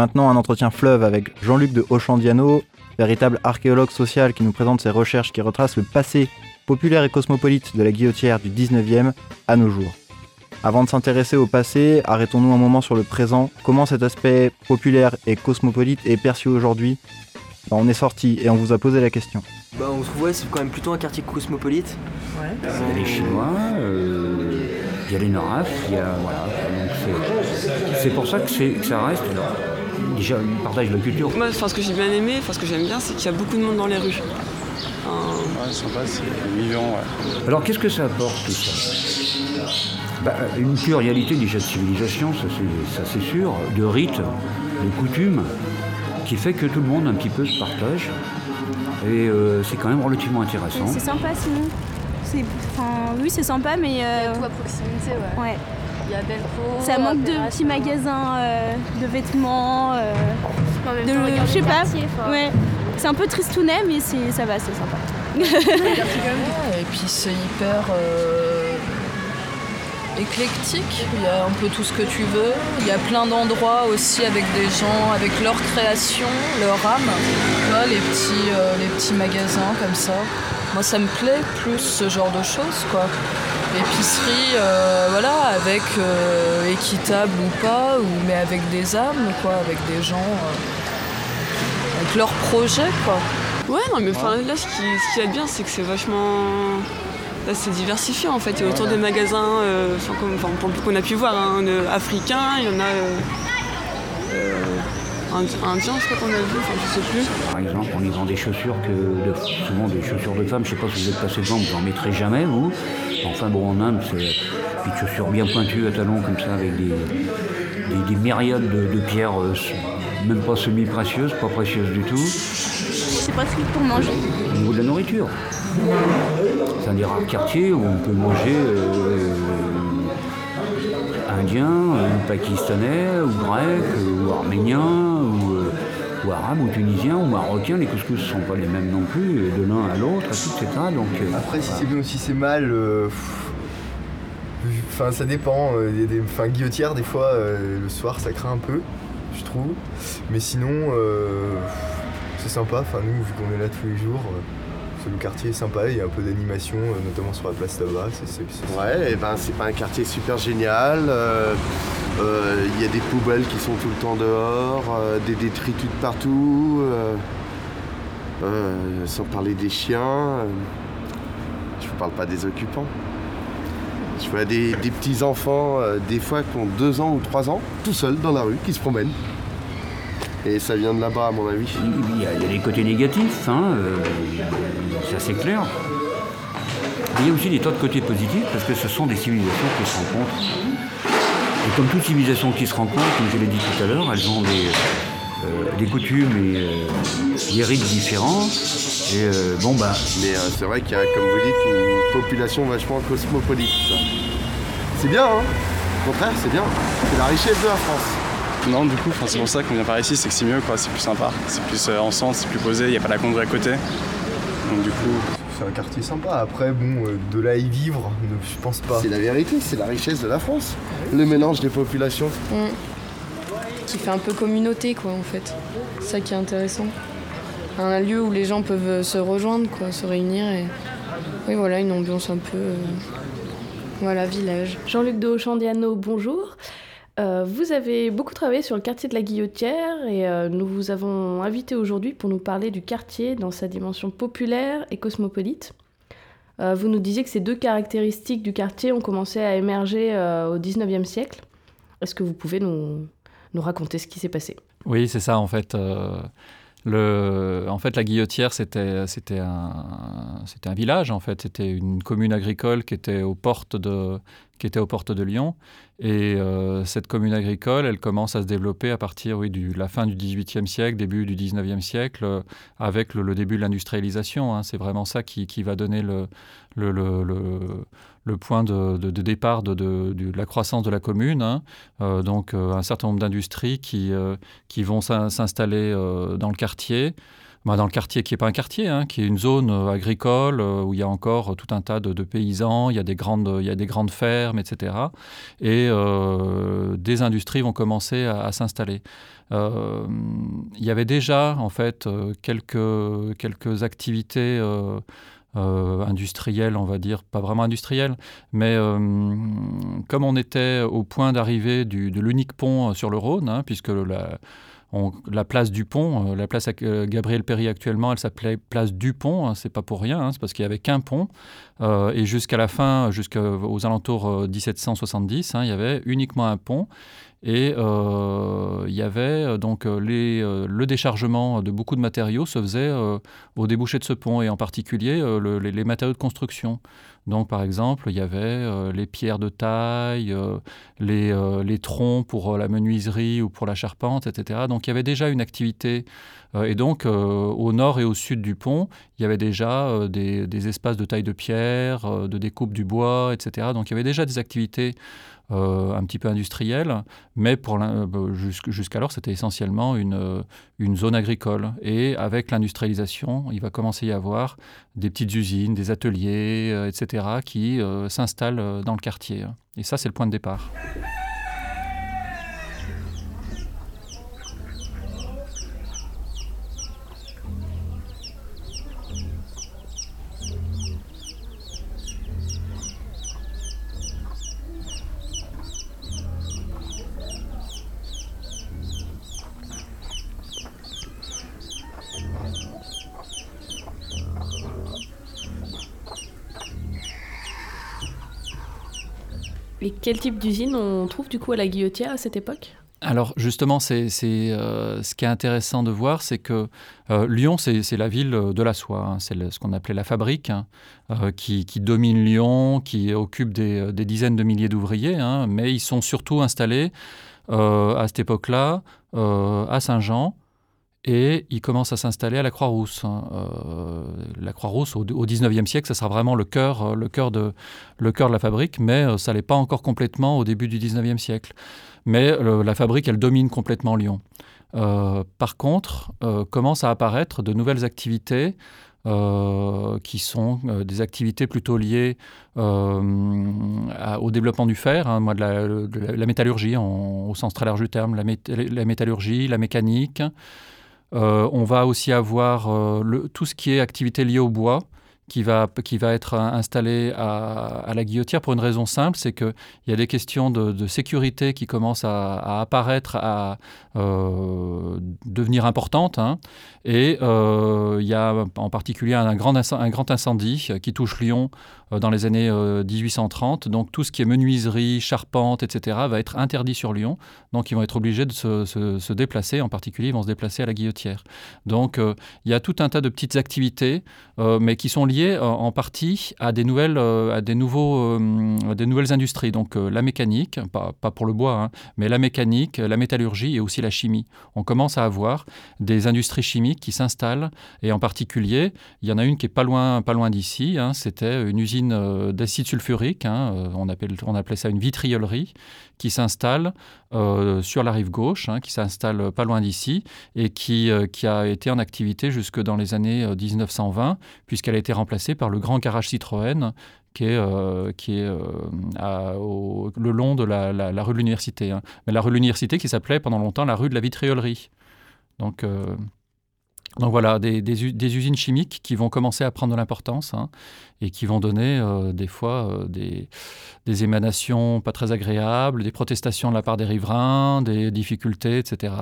maintenant, un entretien fleuve avec Jean-Luc de Auchandiano, véritable archéologue social qui nous présente ses recherches qui retracent le passé populaire et cosmopolite de la guillotière du 19e à nos jours. Avant de s'intéresser au passé, arrêtons-nous un moment sur le présent. Comment cet aspect populaire et cosmopolite est perçu aujourd'hui? Ben, On est sorti et on vous a posé la question. Bah, on trouve ouais, c'est quand même plutôt un quartier cosmopolite. Il y a les Chinois, euh, il y a les Noraf, il y a. Voilà. C'est- pour ça que, c'est- que ça reste. Déjà, ils partagent la culture. Moi, enfin, ce que j'ai bien aimé, enfin, ce que j'aime bien, c'est qu'il y a beaucoup de monde dans les rues. Ouais, sympa, c'est vivant, ouais. Alors qu'est-ce que ça apporte tout ça? Bah, Une pluralité déjà de civilisation, ça c'est- sûr, de rites, de coutumes, qui fait que tout le monde un petit peu se partage. Et euh, c'est quand même relativement intéressant. C'est sympa sinon. Enfin, oui, c'est sympa, mais. euh, tout à proximité, ouais. Ouais. Il y a. Ça manque de petits magasins euh, de vêtements. euh, de, temps, je sais pas. Ouais. C'est un peu tristounet, mais c'est, ça va, c'est sympa. Et puis c'est hyper euh, éclectique, il y a un peu tout ce que tu veux. Il y a plein d'endroits aussi avec des gens, avec leur création, leur âme. Vois, les petits, euh, les petits magasins comme ça. Moi ça me plaît plus ce genre de choses quoi. Épicerie, euh, voilà, avec euh, équitable ou pas, ou, mais avec des âmes quoi, avec des gens, euh, avec leurs projets quoi. Ouais, non, mais enfin, là, ce qui, ce qui est bien, c'est que c'est vachement. Là, c'est diversifié en fait. Il y a autour des magasins, euh, enfin, qu'on a pu voir, hein, africains, il y en a. ind- indiens, je crois qu'on a vu, enfin, je sais plus. Par exemple, on y vend des chaussures que de- souvent des chaussures de femmes. Je sais pas si vous êtes passé devant, vous en mettrez jamais vous. Enfin bon, en Inde, c'est des chaussures bien pointues à talons comme ça, avec des, des, des myriades de, de pierres, euh, même pas semi-précieuses, pas précieuses du tout. C'est pratique pour manger. Au niveau de la nourriture. C'est un des rares quartiers où on peut manger euh, indien, ou pakistanais, ou grec, ou arménien, ou, euh, ou arabe, ou tunisien, ou marocain. Les couscous ne sont pas les mêmes non plus, et de l'un à l'autre, etc. Donc, euh, Après, si c'est bien ou si c'est mal, euh, enfin ça dépend. euh, il y a des, enfin, guillotière, des fois, euh, le soir, ça craint un peu, je trouve. Mais sinon, euh, c'est sympa. Enfin, nous, vu qu'on est là tous les jours, euh, le quartier est sympa. Il y a un peu d'animation, euh, notamment sur la place c'est- Ouais, et ben c'est pas un quartier super génial. euh, euh, Il y a des poubelles qui sont tout le temps dehors, des détritus de partout, sans parler des chiens. je vous parle pas des occupants. Je vois des, petits enfants, des fois qui ont deux ans ou trois ans, tout seuls dans la rue, qui se promènent. Et ça vient de là-bas, à mon avis. Il y, a, des côtés négatifs, hein, euh, c'est assez clair. Mais il y a aussi des tas de côtés positifs parce que ce sont des civilisations qui se rencontrent. Et comme toute civilisation qui se rencontre, comme je l'ai dit tout à l'heure, elles ont des, euh, des coutumes et euh, des rites différents. Et euh, bon, bah. Mais c'est vrai qu'il y a, comme vous dites, une population vachement cosmopolite. ça. C'est bien, hein? Au contraire, c'est bien. C'est la richesse de la France. Non, du coup, c'est pour ça qu'on vient par ici, c'est que c'est mieux, quoi. C'est plus sympa, c'est plus euh, en centre, c'est plus posé, il n'y a pas la congrès à côté. Donc du coup, c'est un quartier sympa. Après, bon, euh, de là y vivre, ne- je pense pas. C'est la vérité, c'est la richesse de la France. Le mélange des populations. Mm. Qui fait un peu communauté, quoi, en fait. C'est ça qui est intéressant. Un lieu où les gens peuvent se rejoindre, quoi, se réunir et. Oui, voilà, une ambiance un peu. euh, Voilà, village. Jean-Luc de Auchandiano, bonjour. Euh, vous avez beaucoup travaillé sur le quartier de la Guillotière et euh, nous vous avons invité aujourd'hui pour nous parler du quartier dans sa dimension populaire et cosmopolite. Euh, vous nous disiez que ces deux caractéristiques du quartier ont commencé à émerger au 19e siècle. Est-ce que vous pouvez nous raconter ce qui s'est passé? Oui, c'est ça en fait. En fait, la Guillotière, c'était, un, village, en fait. C'était une commune agricole qui était aux portes de, Lyon. Et euh, cette commune agricole, elle commence à se développer à partir oui, de la fin du XVIIIe siècle, début du XIXe siècle, euh, avec le, début de l'industrialisation. hein. C'est vraiment ça qui, va donner le, le- point de, départ de, la croissance de la commune. hein. Euh, donc, euh, un certain nombre d'industries qui, euh, qui vont s'in- s'installer dans le quartier. Bah, dans le quartier qui n'est pas un quartier, hein, qui est une zone agricole où il y a encore tout un tas de, paysans, il y, a des grandes, il y a des grandes fermes, etc. Et des industries vont commencer à, à s'installer. Il y avait déjà, en fait, quelques, quelques activités euh, industrielles, on va dire, pas vraiment industrielles, mais euh, comme on était au point d'arrivée de l'unique pont euh, sur le Rhône, hein, puisque la, place du pont, euh, la place euh, Gabriel Péry actuellement, elle s'appelait place du pont, hein, c'est pas pour rien, hein, c'est parce qu'il y avait qu'un pont, et jusqu'à la fin, jusqu'aux alentours euh, 1770, hein, il y avait uniquement un pont. Et euh, il y avait euh, donc euh, euh, le déchargement de beaucoup de matériaux se faisait euh, au débouché de ce pont, et en particulier euh, le- les, matériaux de construction. Donc par exemple, il y avait euh, les pierres de taille, euh, les, euh, troncs pour euh, la menuiserie ou pour la charpente, etc. Donc il y avait déjà une activité. euh, et donc euh, au nord et au sud du pont, il y avait déjà euh, des, des espaces de taille de pierre, euh, de découpe du bois, etc. Donc il y avait déjà des activités euh, un petit peu industrielles, mais euh, jusqu'- jusqu'alors c'était essentiellement une, euh, une zone agricole. Et avec l'industrialisation, il va commencer à y avoir des petites usines, des ateliers, etc., qui s'installent dans le quartier. Et ça, c'est le point de départ. Et quel type d'usine on trouve du coup à la Guillotière à cette époque? Alors justement, c'est ce qui est intéressant de voir, c'est que Lyon, c'est la ville de la soie, hein. c'est ce qu'on appelait la fabrique, hein, qui, domine Lyon, qui occupe des, dizaines de milliers d'ouvriers, hein, mais ils sont surtout installés à cette époque-là à Saint-Jean, et il commence à s'installer à la Croix-Rousse. Hein. Euh, la Croix-Rousse, au, 19e siècle, ça sera vraiment le cœur, euh, le cœur, de, la fabrique, mais euh, ça n'est pas encore complètement au début du 19e siècle. Mais la fabrique, elle domine complètement Lyon. par contre, commencent à apparaître de nouvelles activités qui sont des activités plutôt liées au développement du fer, hein, de, la, métallurgie au sens très large du terme, la, métallurgie, la mécanique, euh, on va aussi avoir euh, tout ce qui est activité liée au bois, qui va, qui va être installé à, la guillotière pour une raison simple, c'est qu'il y a des questions de, sécurité qui commencent à, apparaître, à euh, devenir importantes. Hein. Et il y a en particulier un grand, un grand incendie qui touche Lyon euh, dans les années 1830. Euh, Donc tout ce qui est menuiserie, charpente, etc. va être interdit sur Lyon. Donc ils vont être obligés de se, déplacer. En particulier, ils vont se déplacer à la guillotière. Donc euh, il y a tout un tas de petites activités, mais qui sont liées en partie à des nouvelles, à des nouveaux, des nouvelles industries. Donc la mécanique, pas, pas pour le bois, hein, mais la mécanique, la métallurgie et aussi la chimie. On commence à avoir des industries chimiques qui s'installent. Et en particulier, il y en a une qui est pas loin, pas loin d'ici. Hein, C'était une usine euh, d'acide sulfurique, hein, euh, on, appelle, on appelait ça une vitriolerie, qui s'installe euh, sur la rive gauche, hein, qui s'installe pas loin d'ici, et qui, qui a été en activité jusque dans les années 1920, puisqu'elle a été remplacée par le grand garage Citroën, qui est, qui est le long de la, rue de l'Université. Hein. Mais la rue de l'Université qui s'appelait pendant longtemps la rue de la vitriolerie. Donc, donc voilà, des, usines chimiques qui vont commencer à prendre de l'importance hein, et qui vont donner euh, des fois euh, des, émanations pas très agréables, des protestations de la part des riverains, des difficultés, etc.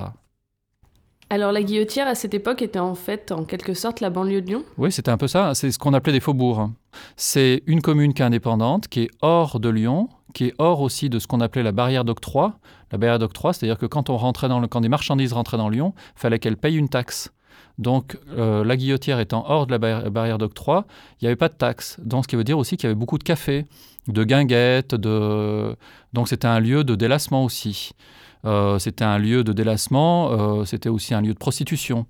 Alors la Guillotière à cette époque était en fait en quelque sorte la banlieue de Lyon? Oui, c'était un peu ça, c'est ce qu'on appelait des faubourgs. C'est une commune qui est indépendante, qui est hors de Lyon, qui est hors aussi de ce qu'on appelait la barrière d'octroi. La barrière d'octroi, c'est-à-dire que quand, on rentrait dans le, quand des marchandises rentraient dans Lyon, il fallait qu'elles payent une taxe. Donc euh, la guillotière étant hors de la barrière d'octroi, il n'y avait pas de taxes. Donc ce qui veut dire aussi qu'il y avait beaucoup de cafés, de guinguettes, donc c'était un lieu de délassement aussi. Euh, c'était un lieu de délassement, euh, c'était aussi un lieu de prostitution.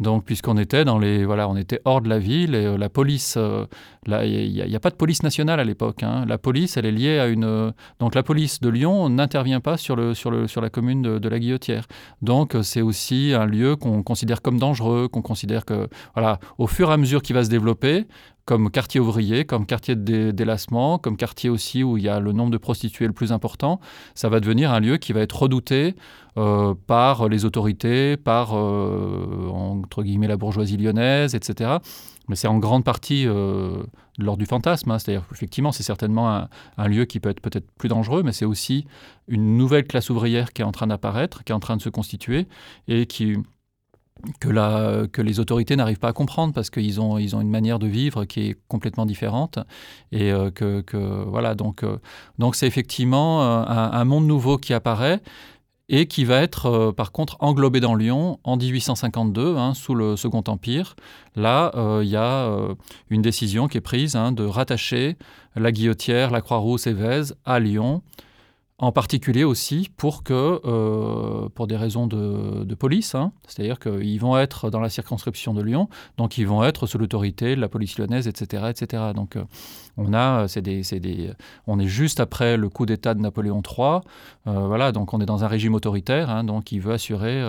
Donc, puisqu'on était dans les, voilà, on était hors de la ville euh, la police, euh, il n'y a, pas de police nationale à l'époque. Hein. La police, elle est liée à une, euh, donc la police de Lyon n'intervient pas sur le, sur le, sur la commune de, de la Guillotière. Donc, c'est aussi un lieu qu'on considère comme dangereux, qu'on considère que, voilà, au fur et à mesure qu'il va se développer, comme quartier ouvrier, comme quartier de délassement, comme quartier aussi où il y a le nombre de prostituées le plus important, ça va devenir un lieu qui va être redouté euh, par les autorités, par, euh, entre guillemets, la bourgeoisie lyonnaise, etc. Mais c'est en grande partie euh, lors du fantasme. Hein. C'est-à-dire qu'effectivement, c'est certainement un, lieu qui peut être peut-être plus dangereux, mais c'est aussi une nouvelle classe ouvrière qui est en train d'apparaître, qui est en train de se constituer et qui que, les autorités n'arrivent pas à comprendre parce qu'ils ont, ils ont une manière de vivre qui est complètement différente. Et euh, que, voilà, donc euh, donc c'est effectivement euh, un, un, monde nouveau qui apparaît et qui va être par contre englobé dans Lyon en 1852, hein, sous le Second Empire. Là, il y a une décision qui est prise hein, de rattacher la Guillotière, la Croix-Rousse et Vèze à Lyon en particulier aussi pour que, euh, pour des raisons de, police, hein, c'est-à-dire qu'ils vont être dans la circonscription de Lyon, donc ils vont être sous l'autorité de la police lyonnaise, etc., etc. Donc euh, on a, c'est des, des, on est juste après le coup d'État de Napoléon III, euh, voilà, donc on est dans un régime autoritaire, hein, donc il veut assurer,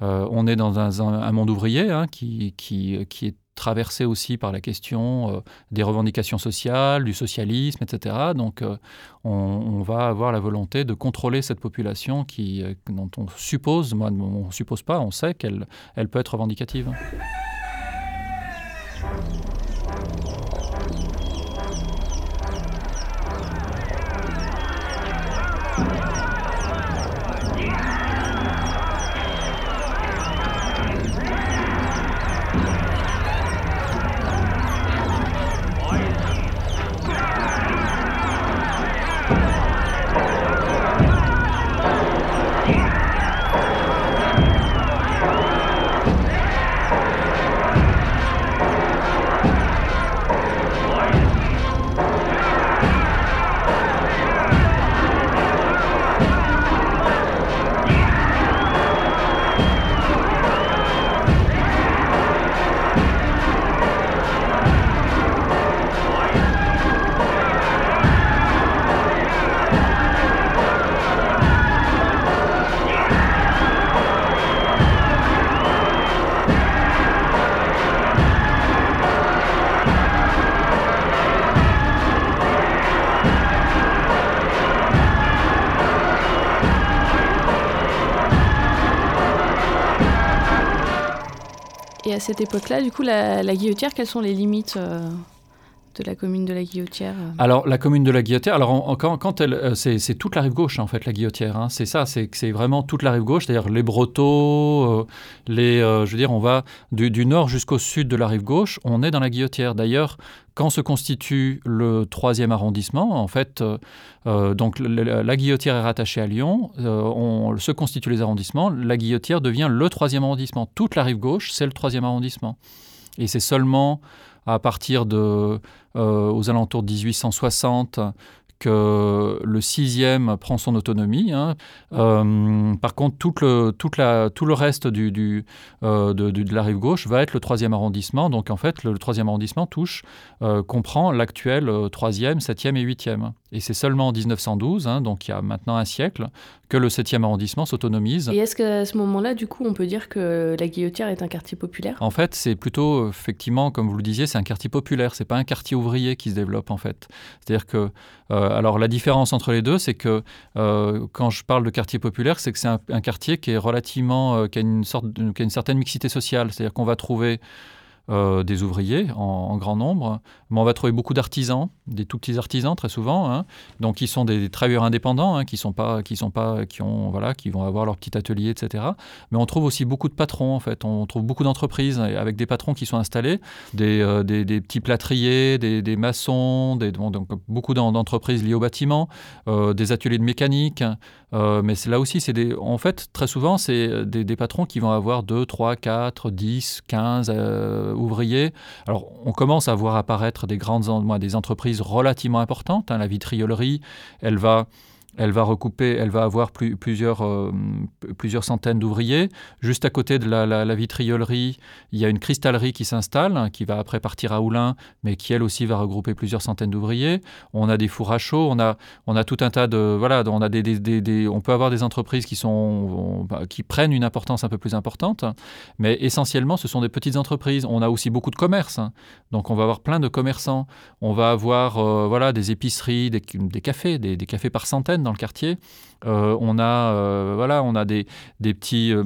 on est dans un, monde ouvrier hein, qui, qui, qui est traversé aussi par la question euh, des revendications sociales, du socialisme, etc. Donc euh, on, va avoir la volonté de contrôler cette population qui, euh, dont on suppose, moi on ne suppose pas, on sait qu'elle elle peut être revendicative. Et à cette époque-là, du coup, la, la guillotière, quelles sont les limites euh, de la commune de la Guillotière euh Alors, la commune de la Guillotière, alors quand, elle, euh, c'est, toute la rive gauche en fait, la Guillotière. hein. c'est ça, c'est, vraiment toute la rive gauche, c'est-à-dire les Brotteaux, euh, les, je veux dire, on va du, nord jusqu'au sud de la rive gauche, on est dans la Guillotière. D'ailleurs, quand se constitue le troisième arrondissement, en fait, donc la Guillotière est rattachée à Lyon, on se constituent les arrondissements, la Guillotière devient le troisième arrondissement. Toute la rive gauche, c'est le troisième arrondissement. Et c'est seulement à partir de, aux alentours de 1860 que le sixième prend son autonomie. hein. Euh, par contre, tout le, tout le reste du, du, euh, de, la rive gauche va être le troisième arrondissement. Donc en fait, le, le troisième arrondissement touche, euh, comprend l'actuel euh, troisième, septième et huitième. Et c'est seulement en 1912, hein, donc il y a maintenant un siècle, que le septième arrondissement s'autonomise. Et est-ce qu'à ce moment-là, du coup, on peut dire que la Guillotière est un quartier populaire? En fait, c'est plutôt, effectivement, comme vous le disiez, c'est un quartier populaire, c'est pas un quartier ouvrier qui se développe en fait. C'est-à-dire que, euh, alors la différence entre les deux, c'est que euh, quand je parle de quartier populaire, c'est que c'est un, un quartier qui est relativement, euh, qui a une sorte, qui a une certaine mixité sociale. C'est-à-dire qu'on va trouver euh, des ouvriers en, grand nombre, mais on va trouver beaucoup d'artisans, des tout petits artisans très souvent, hein, donc qui sont des, travailleurs indépendants, hein, qui sont pas, qui sont pas, qui ont, voilà, qui vont avoir leur petit atelier, etc. Mais on trouve aussi beaucoup de patrons en fait, on trouve beaucoup d'entreprises avec des patrons qui sont installés, des, euh, petits plâtriers, des, maçons, des, donc beaucoup d'en- d'entreprises liées au bâtiment, euh, des ateliers de mécanique. Euh, mais là aussi, c'est des, en fait, très souvent, c'est des, des patrons qui vont avoir 2, 3, 4, 10, 15 euh, ouvriers. Alors, on commence à voir apparaître des grandes des entreprises relativement importantes. hein. La vitriolerie, elle va, elle va recouper, elle va avoir plus- plusieurs, euh, plusieurs centaines d'ouvriers. Juste à côté de la, vitriolerie, il y a une cristallerie qui s'installe, hein, qui va après partir à Oulin, mais qui elle aussi va regrouper plusieurs centaines d'ouvriers. On a des fours à chaud, on a, on a tout un tas de voilà, on a des, on peut avoir des entreprises qui sont bah, qui prennent une importance un peu plus importante, mais essentiellement ce sont des petites entreprises. On a aussi beaucoup de commerce, hein. donc on va avoir plein de commerçants. On va avoir euh, voilà des épiceries, des, cafés, des, cafés par centaines le quartier. Euh, on a euh, voilà, on a des, des petits euh,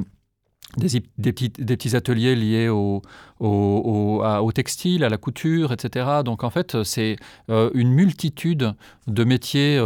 des, petits, des petits ateliers liés au, au, textile, à la couture, etc. Donc en fait, c'est une multitude de métiers,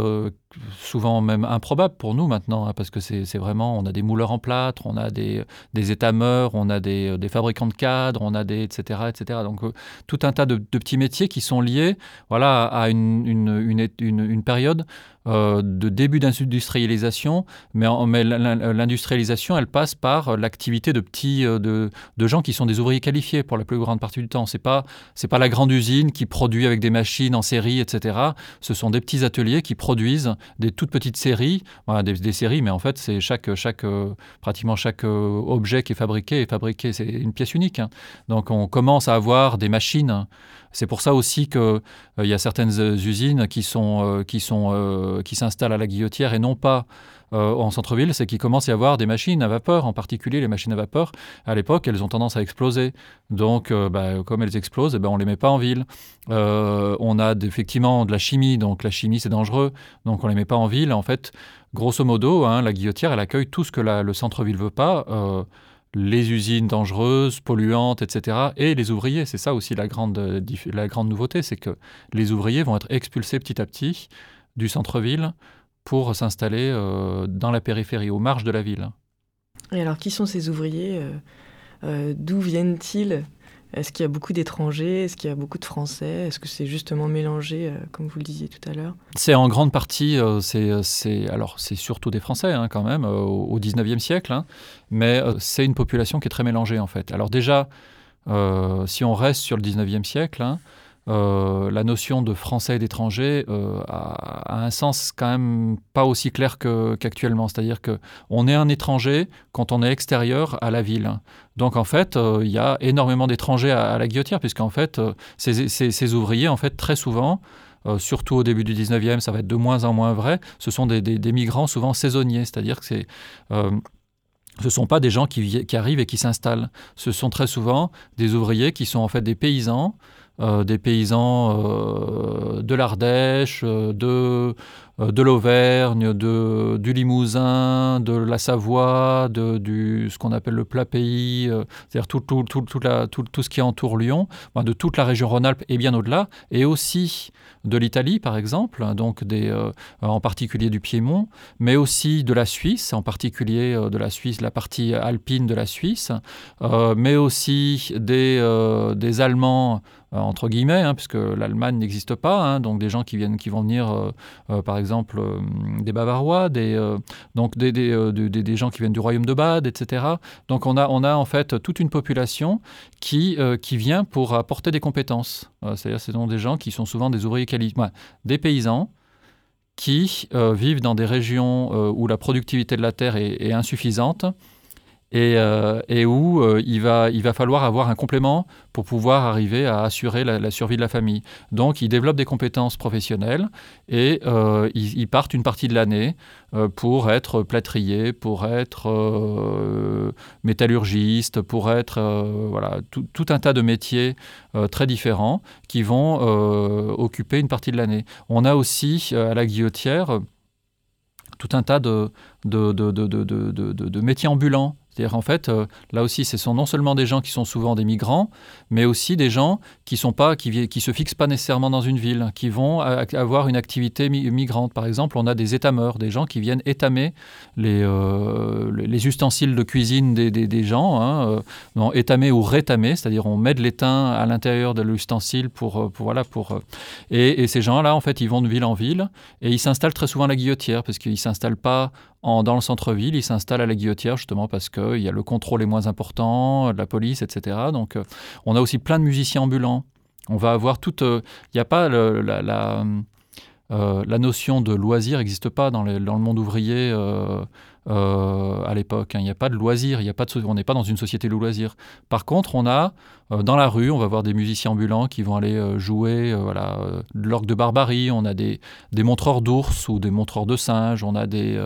souvent même improbables pour nous maintenant, hein, parce que c'est vraiment, on a des mouleurs en plâtre, on a des, des étameurs, on a des, des fabricants de cadres, on a des, etc. etc. Donc euh, tout un tas de, petits métiers qui sont liés voilà, à une, une, une, période euh, de début d'industrialisation, mais, mais l'in- l'industrialisation, elle passe par l'activité de petits, euh, de, de gens qui sont des ouvriers qualifiés pour la plus grande partie du temps. C'est pas, pas la grande usine qui produit avec des machines en série, etc. Ce sont des petits ateliers qui produisent des toutes petites séries, des, séries, mais en fait, c'est chaque, chaque, euh, pratiquement chaque euh, objet qui est fabriqué est fabriqué, c'est une pièce unique. hein. Donc on commence à avoir des machines. C'est pour ça aussi qu'il il y a certaines euh, usines qui sont euh, qui sont euh, qui s'installent à la Guillotière et non pas euh, en centre-ville, c'est qu'il commence à y avoir des machines à vapeur, en particulier les machines à vapeur. À l'époque, elles ont tendance à exploser. Donc, euh, bah, comme elles explosent, eh ben, on les met pas en ville. Euh, on a effectivement de la chimie, donc la chimie c'est dangereux, donc on les met pas en ville. En fait, grosso modo, hein, la Guillotière, elle accueille tout ce que le centre-ville veut pas. euh, les usines dangereuses, polluantes, etc. Et les ouvriers, c'est ça aussi euh, la grande nouveauté, c'est que les ouvriers vont être expulsés petit à petit du centre-ville pour s'installer euh, dans la périphérie, aux marges de la ville. Et alors, qui sont ces ouvriers euh, euh, D'où viennent-ils? Est-ce qu'il y a beaucoup d'étrangers? Est-ce qu'il y a beaucoup de Français? Est-ce que c'est justement mélangé, comme vous le disiez tout à l'heure? C'est en grande partie, c'est, alors c'est surtout des Français hein, quand même, au 19e siècle, hein, mais c'est une population qui est très mélangée en fait. Alors déjà, euh, si on reste sur le 19e siècle, hein, euh, la notion de français et d'étranger euh, a, un sens quand même pas aussi clair qu'actuellement. C'est-à-dire que on est un étranger quand on est extérieur à la ville. Donc en fait, euh, il y a énormément d'étrangers à, la guillotière, puisqu'en fait, ces, ouvriers, en fait, très souvent, surtout au début du 19e, ça va être de moins en moins vrai, ce sont des, migrants souvent saisonniers, c'est-à-dire que ce ne sont pas des gens qui arrivent et qui s'installent. Ce sont très souvent des ouvriers qui sont en fait des paysans, euh, des paysans euh, de l'Ardèche, euh, de, de l'Auvergne, du Limousin, de la Savoie, de du, ce qu'on appelle le plat pays, c'est-à-dire tout, tout, tout, tout, tout, tout, ce qui entoure Lyon, de toute la région Rhône-Alpes et bien au-delà, et aussi de l'Italie par exemple, hein, donc des, en particulier du Piémont, mais aussi de la Suisse, en particulier de la Suisse, la partie alpine de la Suisse, mais aussi des, des Allemands entre guillemets, hein, puisque l'Allemagne n'existe pas, hein, donc des gens qui viennent, qui vont venir, euh, euh, par exemple, des Bavarois, des, donc des, des, des, gens qui viennent du royaume de Bade, etc. Donc on a, on a en fait toute une population qui, qui vient pour apporter des compétences. C'est-à-dire ce sont des gens qui sont souvent des ouvriers qualifiés, des paysans qui vivent dans des régions où la productivité de la terre est insuffisante et, euh, et où euh, il, va, il va falloir avoir un complément pour pouvoir arriver à assurer la, survie de la famille. Donc, ils développent des compétences professionnelles et euh, ils, partent une partie de l'année pour être plâtrier, pour être métallurgiste, pour être voilà, tout, tout, un tas de métiers très différents qui vont occuper une partie de l'année. On a aussi à la guillotière tout un tas de, de, de, de métiers ambulants c'est-à-dire en fait, euh, là aussi, ce sont non seulement des gens qui sont souvent des migrants, mais aussi des gens qui sont pas, qui, se fixent pas nécessairement dans une ville, qui vont avoir une activité migrante. Par exemple, on a des étameurs, des gens qui viennent étamer les, euh, les ustensiles de cuisine des, gens, hein, euh, étamer ou rétamer, c'est-à-dire on met de l'étain à l'intérieur de l'ustensile pour, voilà pour et, ces gens-là en fait ils vont de ville en ville et ils s'installent très souvent à la guillotière parce qu'ils s'installent pas dans le centre-ville, ils s'installent à la guillotière justement parce qu'il y a le contrôle est moins important, la police, etc. Donc euh, on a aussi plein de musiciens ambulants. On va avoir toute... Euh, il n'y a pas la, euh, la, notion de loisir n'existe pas dans, dans, le monde ouvrier à l'époque. Hein. Il n'y a pas de loisirs, il a pas de, on n'est pas dans une société de loisirs. Par contre, on a euh, dans la rue, on va voir des musiciens ambulants qui vont aller euh, jouer voilà, de l'orgue de barbarie, on a des, montreurs d'ours ou des montreurs de singes, on a des,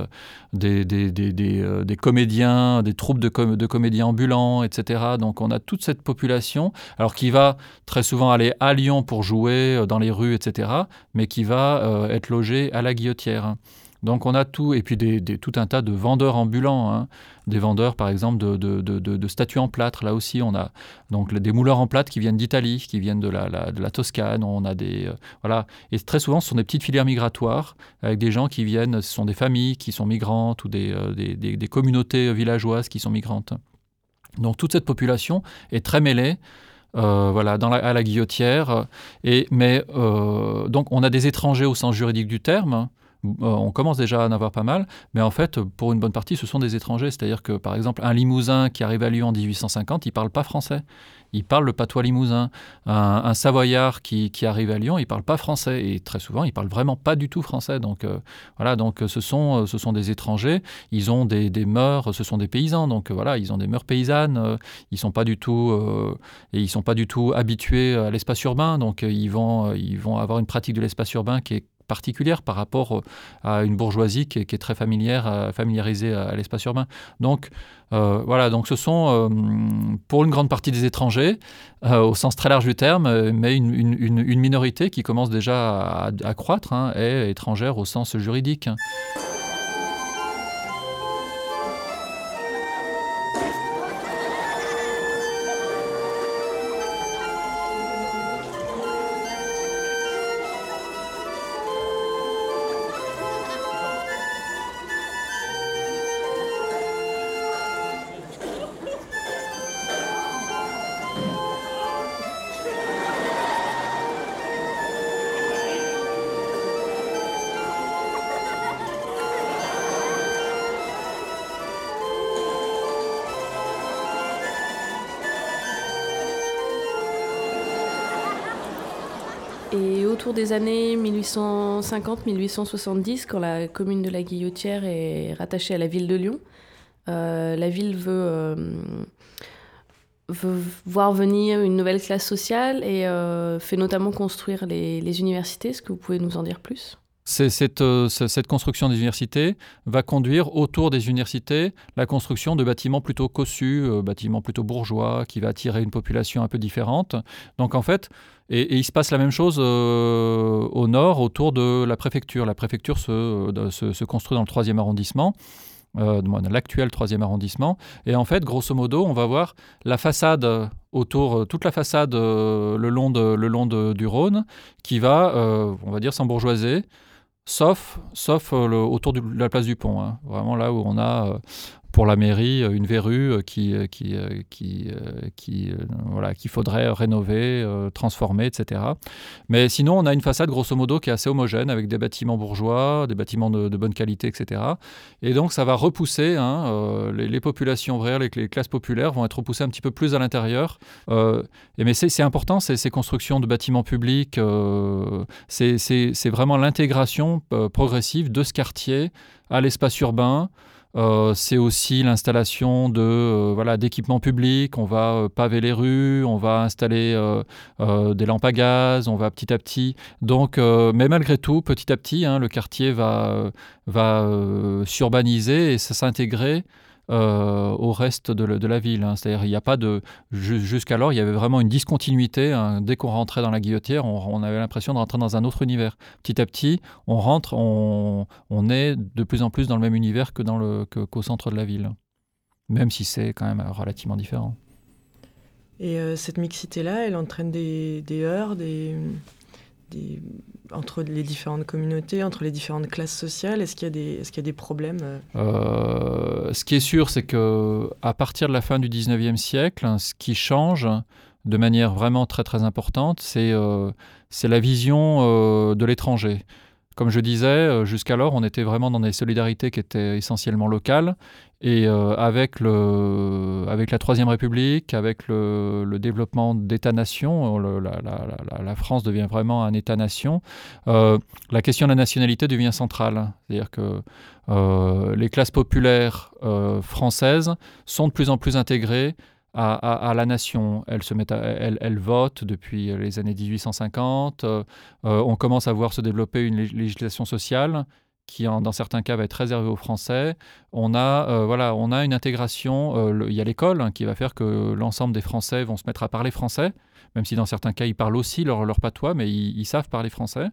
des, des, des, comédiens, des troupes de, de comédiens ambulants, etc. Donc on a toute cette population, alors qui va très souvent aller à Lyon pour jouer dans les rues, etc., mais qui va être logée à la guillotière. Donc on a tout, et puis tout un tas de vendeurs ambulants, hein. des vendeurs par exemple de, statues en plâtre. Là aussi, on a donc des mouleurs en plâtre qui viennent d'Italie, qui viennent de la, Toscane. On a des euh, voilà, et très souvent ce sont des petites filières migratoires avec des gens qui viennent, ce sont des familles qui sont migrantes ou des, euh, communautés villageoises qui sont migrantes. Donc toute cette population est très mêlée. Euh, voilà, à la guillotière. Et, mais donc, on a des étrangers au sens juridique du terme, on commence déjà à en avoir pas mal, mais en fait, pour une bonne partie, ce sont des étrangers. C'est-à-dire que, par exemple, un Limousin qui arrive à Lyon en 1850, il parle pas français. Il parle le patois limousin. Un, Savoyard qui, arrive à Lyon, il parle pas français. Et très souvent, il parle vraiment pas du tout français. Donc, euh, voilà, donc ce sont, ce sont des étrangers. Ils ont des, mœurs, ce sont des paysans. Donc, voilà, ils ont des mœurs paysannes. Ils sont pas du tout, euh, sont pas du tout habitués à l'espace urbain. Donc, ils vont, ils vont avoir une pratique de l'espace urbain qui est particulière par rapport euh, à une bourgeoisie qui est, très familière, euh, familiarisée à, l'espace urbain. Donc euh, voilà, donc ce sont pour une grande partie des étrangers, au sens très large du terme, mais une, minorité qui commence déjà à, croître, hein, est étrangère au sens juridique. 1850-1870, quand la commune de la Guillotière est rattachée à la ville de Lyon, euh, la ville veut, euh, veut, voir venir une nouvelle classe sociale et euh, fait notamment construire les, universités. Est-ce que vous pouvez nous en dire plus? Cette, cette, construction des universités va conduire autour des universités la construction de bâtiments plutôt cossus, bâtiments plutôt bourgeois, qui va attirer une population un peu différente. Donc en fait, Et, il se passe la même chose au nord, autour de la préfecture. La préfecture se, se, construit dans le troisième arrondissement. l'actuel troisième arrondissement. Et en fait, grosso modo, on va voir la façade autour, toute la façade le long, de, le long du Rhône, qui va, on va dire, s'embourgeoiser, sauf, sauf autour de la place du pont. Hein. Vraiment là où on a pour la mairie une verrue qui, qui, qui, qui voilà, qu'il faudrait rénover, transformer, etc. Mais sinon, on a une façade grosso modo qui est assez homogène avec des bâtiments bourgeois, des bâtiments de, bonne qualité, etc. Et donc, ça va repousser hein, les, populations vraies, les, les, classes populaires vont être repoussées un petit peu plus à l'intérieur. et mais c'est important, ces, ces, constructions de bâtiments publics, c'est vraiment l'intégration progressive de ce quartier à l'espace urbain. Euh, c'est aussi l'installation de euh, voilà d'équipements publics. On va euh, paver les rues, on va installer des lampes à gaz, on va petit à petit. Donc, mais malgré tout, petit à petit, hein, le quartier va va s'urbaniser et s'intégrer euh, au reste de, la ville. Hein. C'est-à-dire, il n'y a pas de. Jusqu'alors, il y avait vraiment une discontinuité. Hein. Dès qu'on rentrait dans la guillotière, on, avait l'impression de rentrer dans un autre univers. Petit à petit, on rentre, on, est de plus en plus dans le même univers que dans le qu'au centre de la ville, même si c'est quand même relativement différent. Et euh, cette mixité-là, elle entraîne des, des heurts, des, entre les différentes communautés, entre les différentes classes sociales Est-ce qu'il y, a des, problèmes euh euh, Ce qui est sûr, c'est que à partir de la fin du 19e siècle, ce qui change de manière vraiment très très importante, c'est, euh, c'est la vision de l'étranger. Comme je disais, jusqu'alors, on était vraiment dans des solidarités qui étaient essentiellement locales. Et euh, avec, la Troisième République, avec le, développement d'États-nations, la, la, France devient vraiment un État-nation, euh, la question de la nationalité devient centrale. C'est-à-dire que euh, les classes populaires françaises sont de plus en plus intégrées à, à, la nation. Elles, se mettent elles, votent depuis les années 1850. on commence à voir se développer une législation sociale qui dans certains cas va être réservé aux Français. On a, euh, voilà, on a une intégration, euh, il y a l'école hein, qui va faire que l'ensemble des Français vont se mettre à parler français, même si dans certains cas ils parlent aussi leur, patois, mais ils, savent parler français.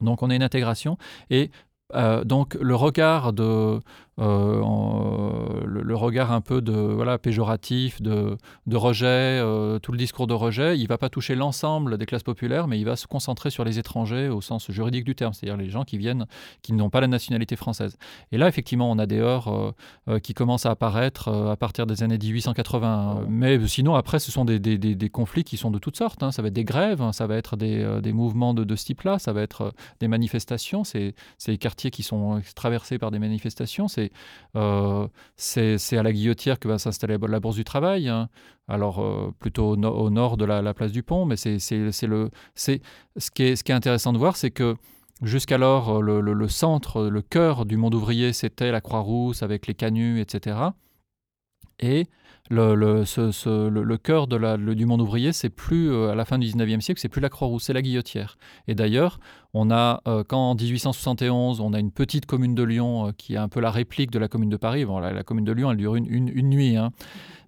Donc on a une intégration. Et euh, donc le regard de, euh, le, regard un peu de voilà péjoratif, de, de rejet, euh, tout le discours de rejet, il va pas toucher l'ensemble des classes populaires, mais il va se concentrer sur les étrangers au sens juridique du terme, c'est-à-dire les gens qui viennent, qui n'ont pas la nationalité française. Et là, effectivement, on a des heurts euh, qui commencent à apparaître à partir des années 1880. Mais sinon, après, ce sont des, des, des, conflits qui sont de toutes sortes. Hein. Ça va être des grèves, hein. ça va être des, des mouvements de, de, ce type-là, ça va être des manifestations. C'est des quartiers qui sont traversés par des manifestations. C'est euh, c'est à la Guillotière que va s'installer la Bourse du Travail. Hein. Alors, euh, plutôt au, nord de la, place du Pont. Mais c'est. Ce qui, est, intéressant de voir, c'est que jusqu'alors, le, le, centre, le cœur du monde ouvrier, c'était la Croix-Rousse avec les canuts, etc. Et le, cœur du monde ouvrier, c'est plus, euh, à la fin du 19e siècle, c'est plus la Croix-Rousse, c'est la Guillotière. Et d'ailleurs, on a, euh, quand en 1871, on a une petite commune de Lyon euh, qui est un peu la réplique de la commune de Paris, bon, la, commune de Lyon, elle dure une, une, nuit, hein.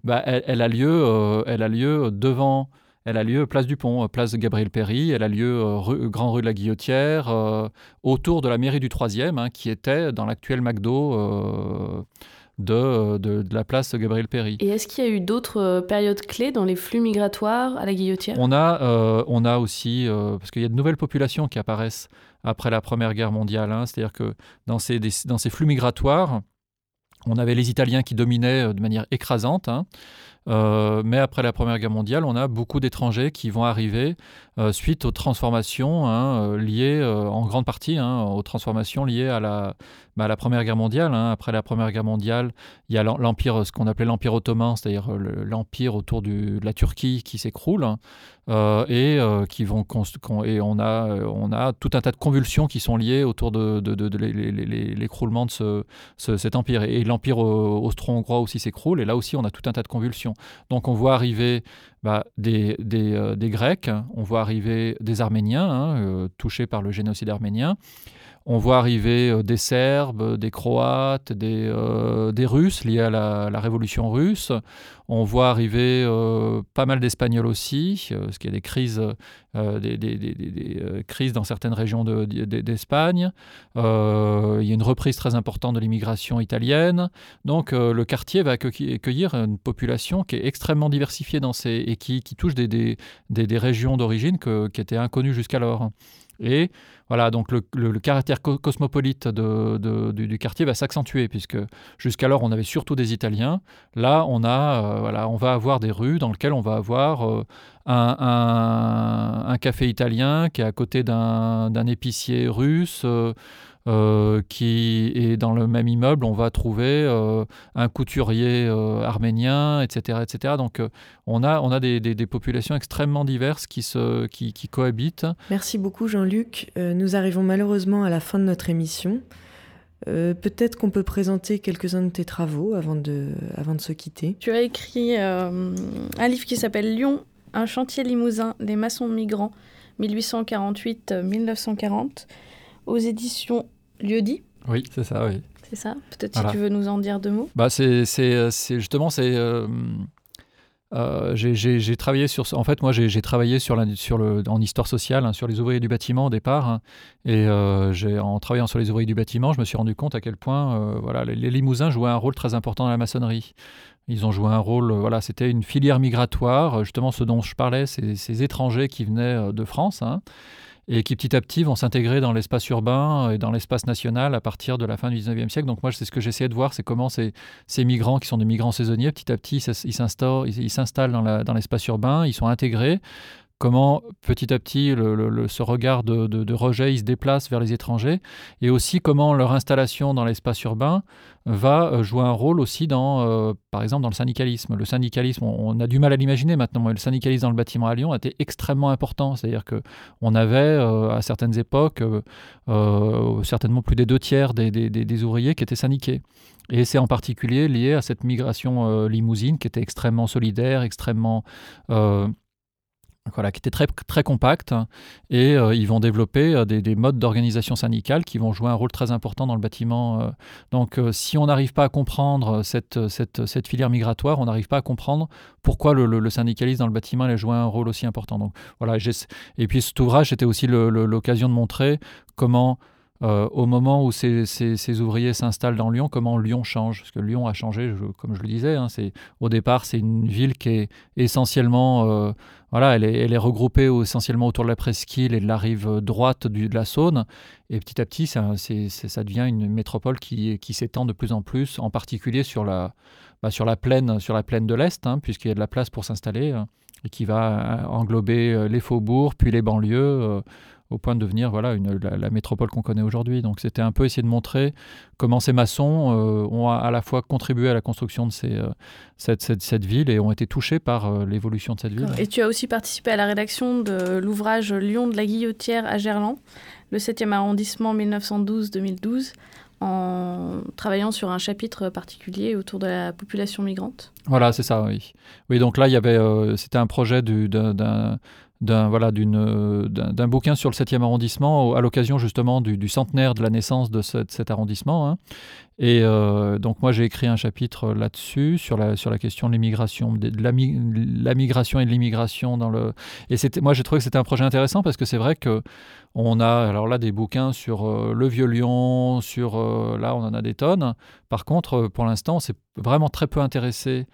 bah, elle, a lieu, elle a lieu devant... Elle a lieu place du Pont, place de Gabriel Péry. Elle a lieu rue, Grand Rue de la Guillotière, autour de la mairie du 3e, hein, qui était dans l'actuel McDo de, de, la place Gabriel Péry. Et est-ce qu'il y a eu d'autres euh, périodes clés dans les flux migratoires à la Guillotière? On a, euh, on a aussi, euh, parce qu'il y a de nouvelles populations qui apparaissent après la Première Guerre mondiale, hein. c'est-à-dire que dans ces, dans ces flux migratoires, on avait les Italiens qui dominaient de manière écrasante. Hein. mais après la Première Guerre mondiale, on a beaucoup d'étrangers qui vont arriver suite aux transformations hein, liées en grande partie aux transformations liées à la, bah, la Première Guerre mondiale. Hein. Après la Première Guerre mondiale, il y a l'empire, ce qu'on appelait l'empire ottoman, c'est-à-dire euh, l'empire autour de la Turquie qui s'écroule, hein. euh, et euh, qui vont et on a on a tout un tas de convulsions qui sont liées autour de, l'écroulement de ce, cet empire. Et, l'empire austro-hongrois aussi s'écroule, et là aussi on a tout un tas de convulsions. Donc on voit arriver bah, des, des, Grecs, on voit arriver des Arméniens hein, touchés par le génocide arménien. On voit arriver euh, des Serbes, des Croates, des, euh, des Russes liés à la, révolution russe. On voit arriver euh, pas mal d'Espagnols aussi, parce qu'il y a des crises, des, dans certaines régions d'Espagne. il y a une reprise très importante de l'immigration italienne. Donc le quartier va accueillir une population qui est extrêmement diversifiée dans ses, et qui touche des, régions d'origine qui étaient inconnues jusqu'alors. Et voilà, donc le, caractère cosmopolite du, quartier va s'accentuer, puisque jusqu'alors on avait surtout des Italiens. Là, on, a, euh, voilà, on va avoir des rues dans lesquelles on va avoir euh, un, un, café italien qui est à côté d'un épicier russe. Euh, euh, qui est dans le même immeuble, on va trouver euh, un couturier euh, arménien, etc., etc. Donc on a, on a des, des, populations extrêmement diverses qui, se, qui, qui cohabitent. Merci beaucoup Jean-Luc. nous arrivons malheureusement à la fin de notre émission. Peut-être qu'on peut présenter quelques-uns de tes travaux avant de, avant de se quitter. Tu as écrit un livre qui s'appelle Lyon, un chantier limousin, les maçons migrants, 1848-1940, aux éditions lieu dit Oui, c'est ça, oui. C'est ça Peut-être si tu veux nous en dire deux mots bah, c'est, Justement, c'est... Euh, euh, j'ai travaillé sur en fait moi j'ai travaillé sur, la, sur le en histoire sociale hein, sur les ouvriers du bâtiment au départ hein. et euh, en travaillant sur les ouvriers du bâtiment je me suis rendu compte à quel point voilà les, Limousins jouaient un rôle très important dans la maçonnerie ils ont joué un rôle voilà c'était une filière migratoire justement ce dont je parlais ces, ces étrangers qui venaient de France hein, et qui petit à petit vont s'intégrer dans l'espace urbain et dans l'espace national à partir de la fin du 19e siècle. Donc moi, c'est ce que j'essayais de voir, c'est comment ces, ces, migrants qui sont des migrants saisonniers, petit à petit, ils s'installent dans l'espace urbain, ils sont intégrés comment petit à petit ce regard de, rejet se déplace vers les étrangers et aussi comment leur installation dans l'espace urbain va euh, jouer un rôle aussi dans, euh, par exemple, dans le syndicalisme. Le syndicalisme, on, a du mal à l'imaginer maintenant, mais le syndicalisme dans le bâtiment à Lyon été extrêmement important. C'est-à-dire qu'on avait euh, à certaines époques certainement plus des deux tiers des, ouvriers qui étaient syndiqués. Et c'est en particulier lié à cette migration limousine qui était extrêmement solidaire, extrêmement voilà, qui était très, très compact. Et euh, ils vont développer euh, des, modes d'organisation syndicale qui vont jouer un rôle très important dans le bâtiment. Euh. Donc, si on n'arrive pas à comprendre cette, cette, filière migratoire, on n'arrive pas à comprendre pourquoi le, le, syndicalisme dans le bâtiment a joué un rôle aussi important. Donc, voilà, et puis cet ouvrage, c'était aussi l'occasion de montrer comment euh, au moment où ces, ouvriers s'installent dans Lyon, comment Lyon change? Parce que Lyon a changé, comme je le disais. Hein, au départ, c'est une ville qui est essentiellement, euh, voilà, elle est, regroupée essentiellement autour de la presqu'île et de la rive droite du, de la Saône. Et petit à petit, ça, devient une métropole qui, s'étend de plus en plus, en particulier sur la, bah, sur la plaine, sur la plaine de l'est, hein, puisqu'il y a de la place pour s'installer, hein, et qui va euh, englober les faubourgs, puis les banlieues au point de devenir voilà, une, la, métropole qu'on connaît aujourd'hui. Donc c'était un peu essayer de montrer comment ces maçons euh, ont à, la fois contribué à la construction de ces, euh, cette, cette, cette, ville et ont été touchés par euh, l'évolution de cette ville. Et tu as aussi participé à la rédaction de l'ouvrage Lyon de la Guillotière à Gerland, le 7e arrondissement 1912-2012 en travaillant sur un chapitre particulier autour de la population migrante. Voilà, c'est ça, oui. Oui, donc là, il y avait, c'était un projet d'un d'un voilà, d'un bouquin sur le 7e arrondissement à l'occasion justement du, centenaire de la naissance de cet arrondissement. Hein. Et euh, donc moi j'ai écrit un chapitre là-dessus sur la, sur la question de l'immigration, de la, la, migration et de l'immigration dans le. Et c'était moi j'ai trouvé que c'était un projet intéressant parce que c'est vrai que on a alors là des bouquins sur euh, le vieux Lyon, sur euh, là on en a des tonnes. Par contre pour l'instant on s'est vraiment très peu intéressé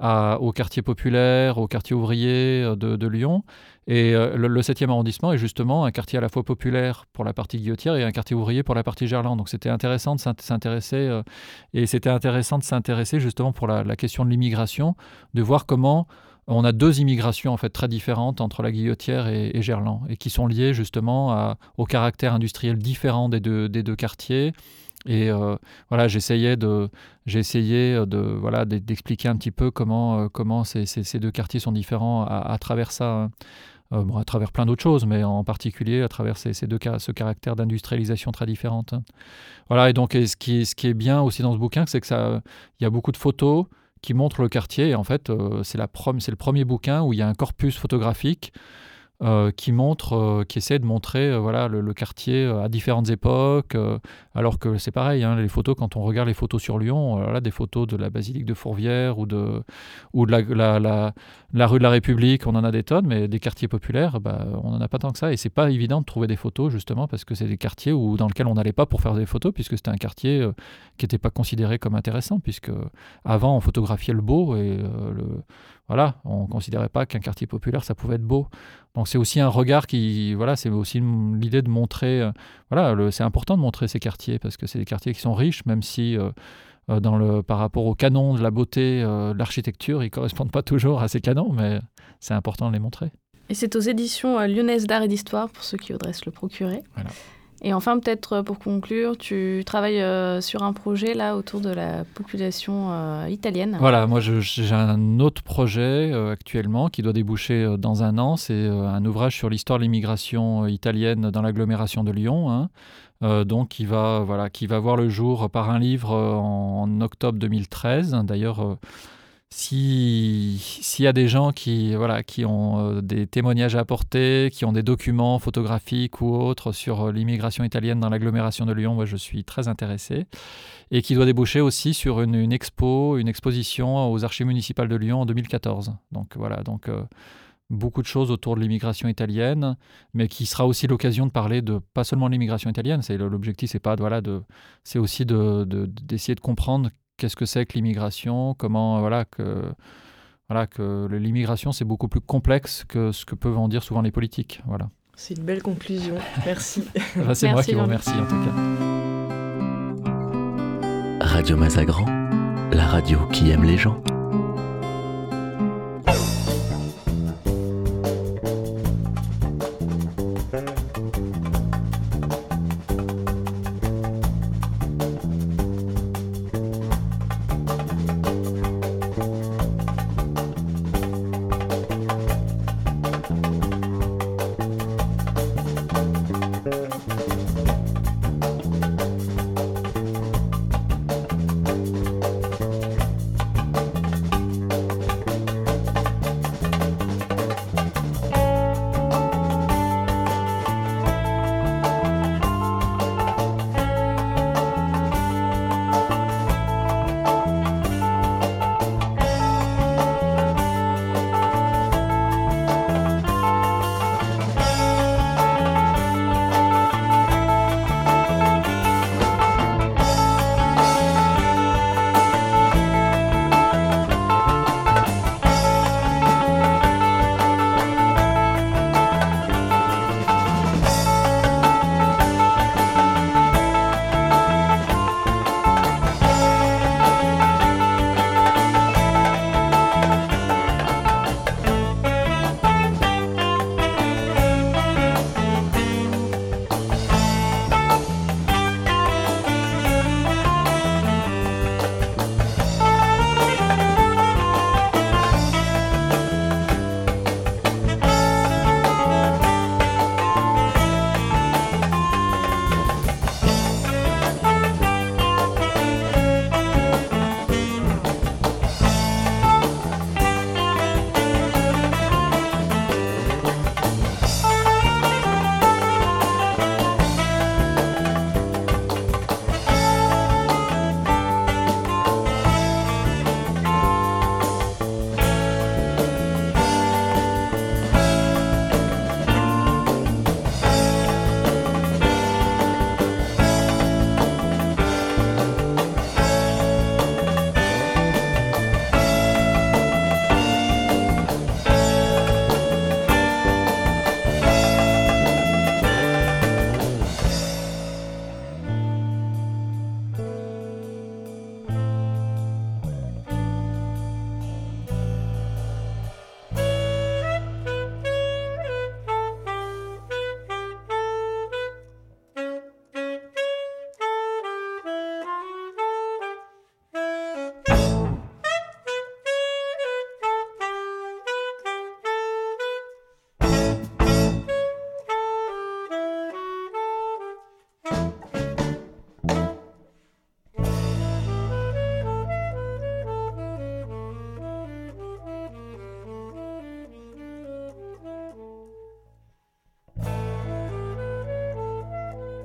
au quartier populaire, au quartier ouvrier euh, de, Lyon. Et euh, le, 7e arrondissement est justement un quartier à la fois populaire pour la partie guillotière et un quartier ouvrier pour la partie Gerland. Donc c'était intéressant de s'intéresser, euh, et c'était intéressant de s'intéresser justement pour la, question de l'immigration, de voir comment on a deux immigrations en fait très différentes entre la Guillotière et, Gerland et qui sont liées justement au caractère industriel différent des deux quartiers et euh, voilà, j'essayais de, j'essayais de, voilà, d'expliquer un petit peu comment, euh, comment ces, ces, deux quartiers sont différents à, travers ça. Hein. Euh, bon, à travers plein d'autres choses, mais en particulier à travers ces, deux cas, ce caractère d'industrialisation très différente. Hein. Voilà, et donc ce, qui, ce qui est bien aussi dans ce bouquin, c'est que ça, il y a beaucoup de photos qui montrent le quartier. Et en fait, c'est la c'est le premier bouquin où il y a un corpus photographique euh, qui montre, euh, qui essaie de montrer euh, voilà le, quartier à différentes époques, alors que c'est pareil, hein, les photos quand on regarde les photos sur Lyon, là des photos de la basilique de Fourvière ou de ou de la, la, la, rue de la République, on en a des tonnes, mais des quartiers populaires, bah, on n'en a pas tant que ça, et c'est pas évident de trouver des photos justement parce que c'est des quartiers où dans lesquels on n'allait pas pour faire des photos puisque c'était un quartier qui n'était pas considéré comme intéressant puisque avant on photographiait le beau et le voilà, on considérait pas qu'un quartier populaire ça pouvait être beau. Donc c'est aussi un regard qui, voilà, c'est aussi l'idée de montrer, euh, voilà, c'est important de montrer ces quartiers parce que c'est des quartiers qui sont riches, même si euh, euh, dans le, par rapport au canon de la beauté, euh, de l'architecture, ils correspondent pas toujours à ces canons, mais c'est important de les montrer. Et c'est aux éditions lyonnaises d'art et d'histoire pour ceux qui voudraient se le procurer. Voilà. Et enfin, peut-être euh, pour conclure, tu travailles euh, sur un projet là autour de la population euh, italienne. Voilà, moi j'ai un autre projet actuellement qui doit déboucher dans un an. C'est un ouvrage sur l'histoire de l'immigration italienne dans l'agglomération de Lyon. hein. Donc qui va, voilà, qui va voir le jour par un livre en, en octobre 2013. D'ailleurs, si- s'il y a des gens qui, voilà, qui ont euh, des témoignages à apporter, qui ont des documents photographiques ou autres sur euh, l'immigration italienne dans l'agglomération de Lyon, moi je suis très intéressé. Et qui doit déboucher aussi sur une, expo, une exposition aux archives municipales de Lyon en 2014. Donc voilà, donc euh, beaucoup de choses autour de l'immigration italienne, mais qui sera aussi l'occasion de parler de pas seulement de l'immigration italienne. C'est l'objectif, c'est pas de- voilà de, c'est aussi de de- d'essayer de comprendre qu'est-ce que c'est que l'immigration, comment voilà que voilà que l'immigration c'est beaucoup plus complexe que ce que peuvent en dire souvent les politiques. Voilà. C'est une belle conclusion. Merci. Enfin, c'est moi qui vous remercie en tout cas. Radio Mazagran, la radio qui aime les gens.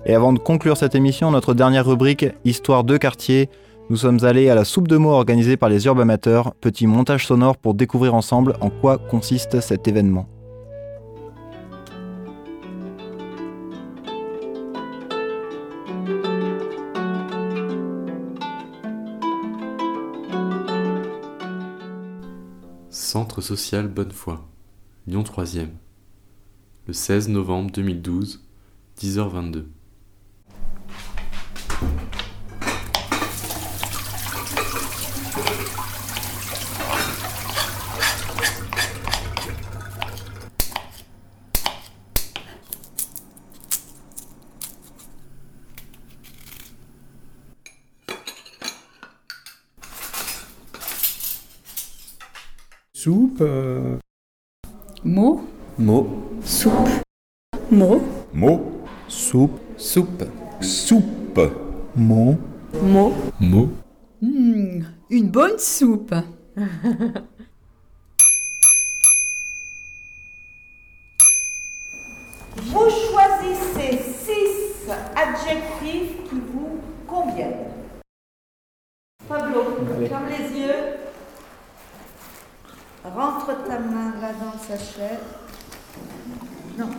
Et avant de conclure cette émission, notre dernière rubrique, Histoire de quartier, nous sommes allés à la soupe de mots organisée par les urbamateurs, petit montage sonore pour découvrir ensemble en quoi consiste cet événement. Centre social Bonnefoy, Lyon 3e, le 16 novembre 2012, 10h22. Soupe. euh, Mot. Mot. Soupe. Mot. Mot. Soupe. Soupe. Soupe. Mot. Mot. Mot. Hmm, une bonne soupe. Vous choisissez six adjectifs qui vous conviennent. Pablo, ferme les yeux. Rentre ta main là dans le sachet. Non.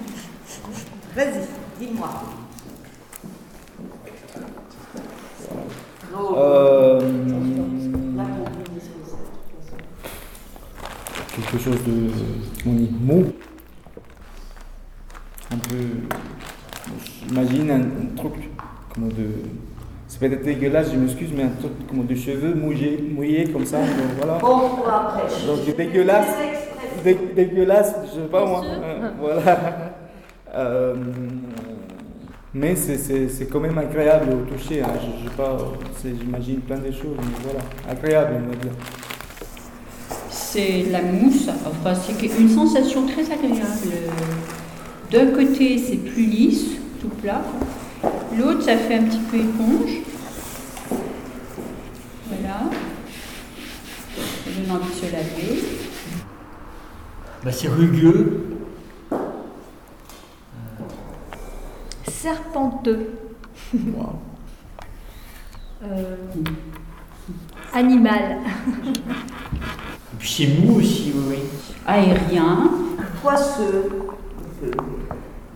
Vas-y, dis-moi. Euh, quelque chose de. On dit Mot. Un peu. J'imagine un, un truc comme de. C'est peut-être dégueulasse, je m'excuse, mais un truc comme de cheveux mouillés, mouillés comme ça. donc voilà. Bon, pour après. Donc dégueulasse. dé- dégueulasse, je sais pas moi. euh, voilà. Euh, mais c'est- c'est c'est quand même agréable au toucher. hein. Je, je sais pas, c'est- j'imagine plein de choses, mais voilà. Agréable, on va dire. C'est la mousse. Enfin, c'est une sensation très agréable. D'un côté, c'est plus lisse, tout plat. L'autre, ça fait un petit peu éponge. Voilà. Ça donne envie de se laver. Bah, c'est rugueux. Serpenteux. Euh, animal. Et puis c'est mou aussi, oui. Aérien. Poisseux.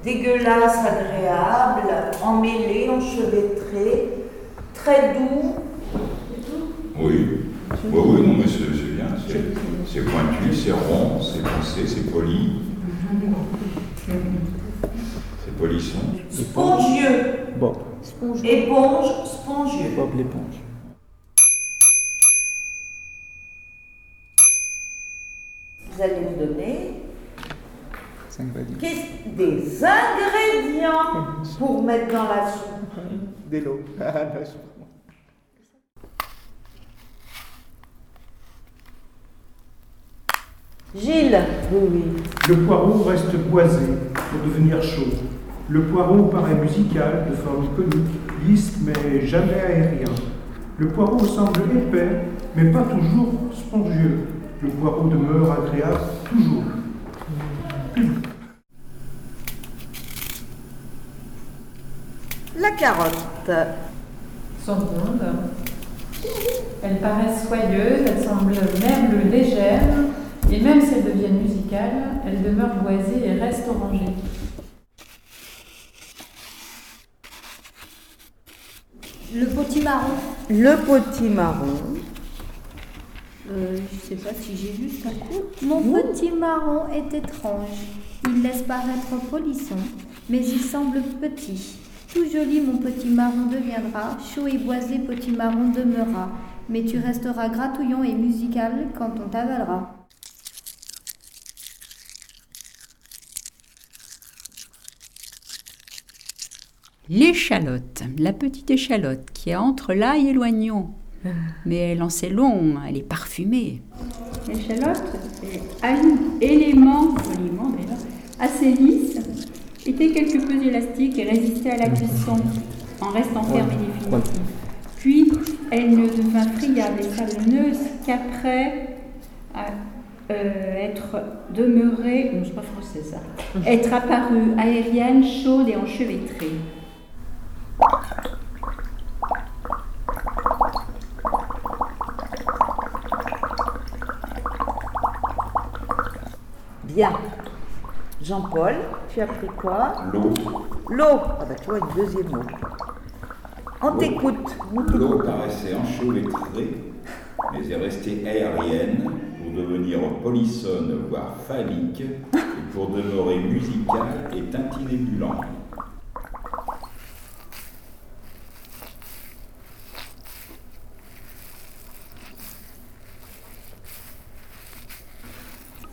Dégueulasse, agréable, emmêlé, enchevêtré, très doux. Oui. Oui, oui, non, mais c'est bien. C'est pointu, c'est rond, c'est foncé, c'est poli. C'est polisson. Spongieux. Bon, Éponge, spongieux. Bob l'éponge. Vous allez me donner C'est ingrédient. qu'est-ce- des ingrédients pour mettre dans la soupe. De l'eau. Ah, Gilles. Oui, oui. Le poireau reste boisé pour devenir chaud. Le poireau paraît musical, de forme conique, lisse mais jamais aérien. Le poireau semble épais, mais pas toujours spongieux. Le poireau demeure agréable toujours. La carotte. sont rondes. Elles paraissent soyeuses, elles semblent merles légères, et même si elles deviennent musicales, elles demeurent boisées et restent orangées. Le potimarron. Le potimarron. Euh, je sais pas si j'ai vu ça. Mon potimarron est étrange. Il laisse paraître polisson, mais il semble petit. Tout joli mon potimarron deviendra, chaud et boisé potimarron demeurera, mais tu resteras gratouillant et musical quand on t'avalera. L'échalote, la petite échalote qui est entre l'ail et l'oignon. Mais elle en sait long, elle est parfumée. L'échalote est un élément, assez lisse, était quelque peu élastique et résistait à la cuisson en restant fermée définitivement. Puis, elle ne devint friable et savonneuse qu'après euh, euh, être demeurée, non, pas français ça, être apparue aérienne, chaude et enchevêtrée. Bien. Jean-Paul, tu as pris quoi? L'eau. L'eau. Ah bah tu vois, le deuxième mot. On t'écoute. L'eau paraissait enchevêtrée, mais est restée aérienne pour devenir polissonne, voire phallique, et pour demeurer musicale et tintinnébulante.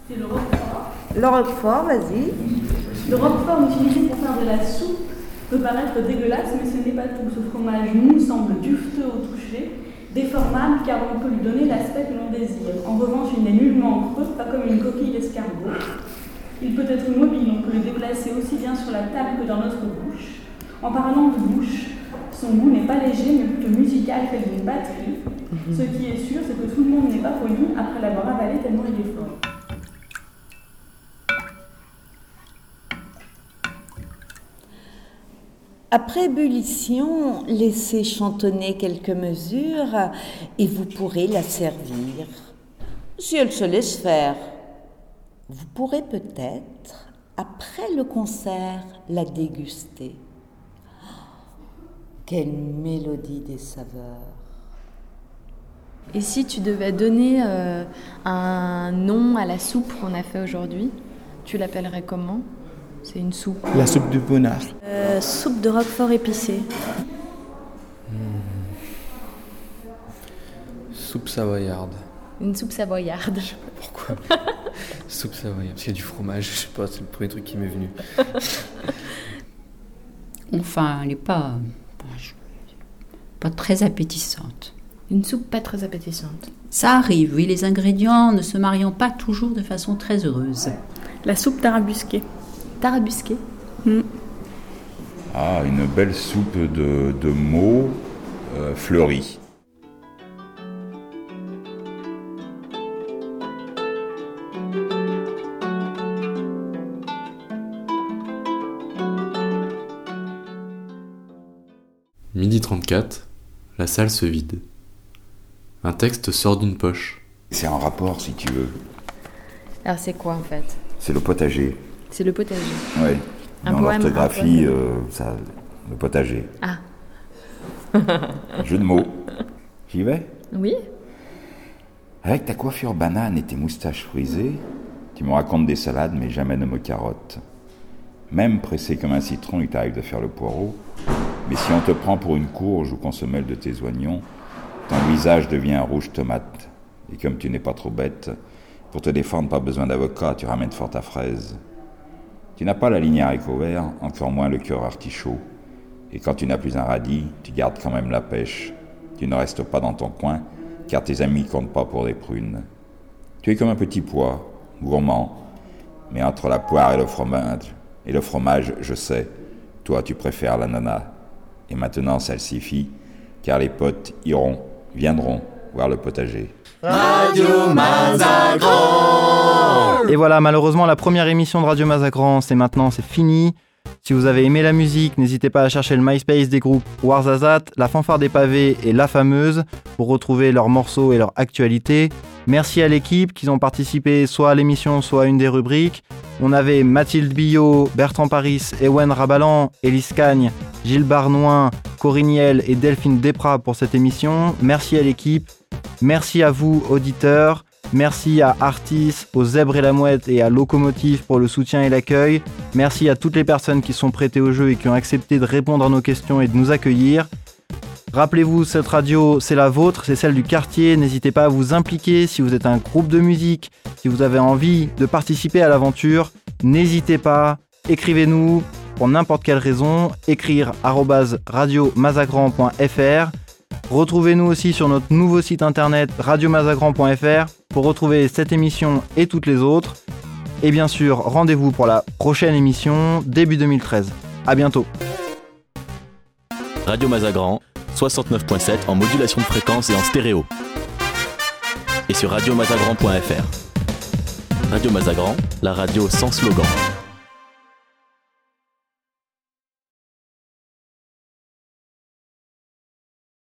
C'est le roquefort. Le roquefort, vas-y. Le roquefort utilisé pour faire de la soupe peut paraître dégueulasse, mais ce n'est pas tout. Ce fromage nous semble dufteux au toucher, déformable car on peut lui donner l'aspect que l'on désire. En revanche, il n'est nullement creux, pas comme une coquille d'escargot. Il peut être mobile, on peut le déplacer aussi bien sur la table que dans notre bouche. En parlant de bouche, son goût n'est pas léger, mais plutôt musical qu'elle d'une batterie. Ce qui est sûr, c'est que tout le monde n'est pas poli après l'avoir avalé tellement il est fort. Après ébullition, laissez chantonner quelques mesures et vous pourrez la servir. Si elle se laisse faire, vous pourrez peut-être, après le concert, la déguster. Quelle mélodie des saveurs. Et si tu devais donner euh, un nom à la soupe qu'on a fait aujourd'hui, tu l'appellerais comment? C'est une soupe. La soupe du bonheur. Euh, soupe de roquefort épicé. Soupe savoyarde. Une soupe savoyarde. Pourquoi Soupe savoyarde. Parce qu'il y a du fromage, je sais pas, c'est le premier truc qui m'est venu. Enfin, elle n'est pas, pas très appétissante. Une soupe pas très appétissante. Ça arrive, oui, les ingrédients ne se mariant pas toujours de façon très heureuse. La soupe tarabusquée. Tarabusquée Ah, une belle soupe de, de mots euh, fleuris. Midi 34, la salle se vide. Un texte sort d'une poche. C'est en rapport, si tu veux. Alors c'est quoi en fait? C'est le potager. C'est le potager. Oui. Un Dans l'orthographie, euh, ça, le potager. Ah. Jeu de mots. J'y vais? Oui Avec ta coiffure banane et tes moustaches frisées, tu me racontes des salades, mais jamais de me carottes. Même pressé comme un citron, il t'arrive de faire le poireau. Mais si on te prend pour une courge ou qu'on se mêle de tes oignons, ton visage devient un rouge tomate. Et comme tu n'es pas trop bête, pour te défendre, pas besoin d'avocat, tu ramènes fort ta fraise. Tu n'as pas la ligne haricot vert, encore moins le cœur artichaut. Et quand tu n'as plus un radis, tu gardes quand même la pêche. Tu ne restes pas dans ton coin, car tes amis comptent pas pour des prunes. Tu es comme un petit pois, gourmand, mais entre la poire et le fromage, et le fromage, je sais, toi tu préfères l'ananas. Et maintenant suffit, car les potes iront, viendront voir le potager. Radio Et voilà, malheureusement, la première émission de Radio Mazagran, c'est maintenant, c'est fini. Si vous avez aimé la musique, n'hésitez pas à chercher le MySpace des groupes Warzazat, La Fanfare des Pavés et La Fameuse pour retrouver leurs morceaux et leur actualité. Merci à l'équipe qui ont participé soit à l'émission, soit à une des rubriques. On avait Mathilde Billot, Bertrand Paris, Ewen Rabalan, Élise Cagne, Gilles Barnoin, Corinne Niel et Delphine Desprats pour cette émission. Merci à l'équipe. Merci à vous, auditeurs. Merci à Artis, aux Zèbres et la Mouette et à Locomotive pour le soutien et l'accueil. Merci à toutes les personnes qui sont prêtées au jeu et qui ont accepté de répondre à nos questions et de nous accueillir. Rappelez-vous, cette radio, c'est la vôtre, c'est celle du quartier. N'hésitez pas à vous impliquer si vous êtes un groupe de musique, si vous avez envie de participer à l'aventure. N'hésitez pas, écrivez-nous pour n'importe quelle raison. Écrire arobase radiomazagran.fr. Retrouvez-nous aussi sur notre nouveau site internet radiomazagran.fr retrouver cette émission et toutes les autres. Et bien sûr, rendez-vous pour la prochaine émission début 2013. À bientôt. Radio Mazagran, 69.7 en modulation de fréquence et en stéréo. Et sur radiomazagran.fr. Radio Mazagran, la radio sans slogan.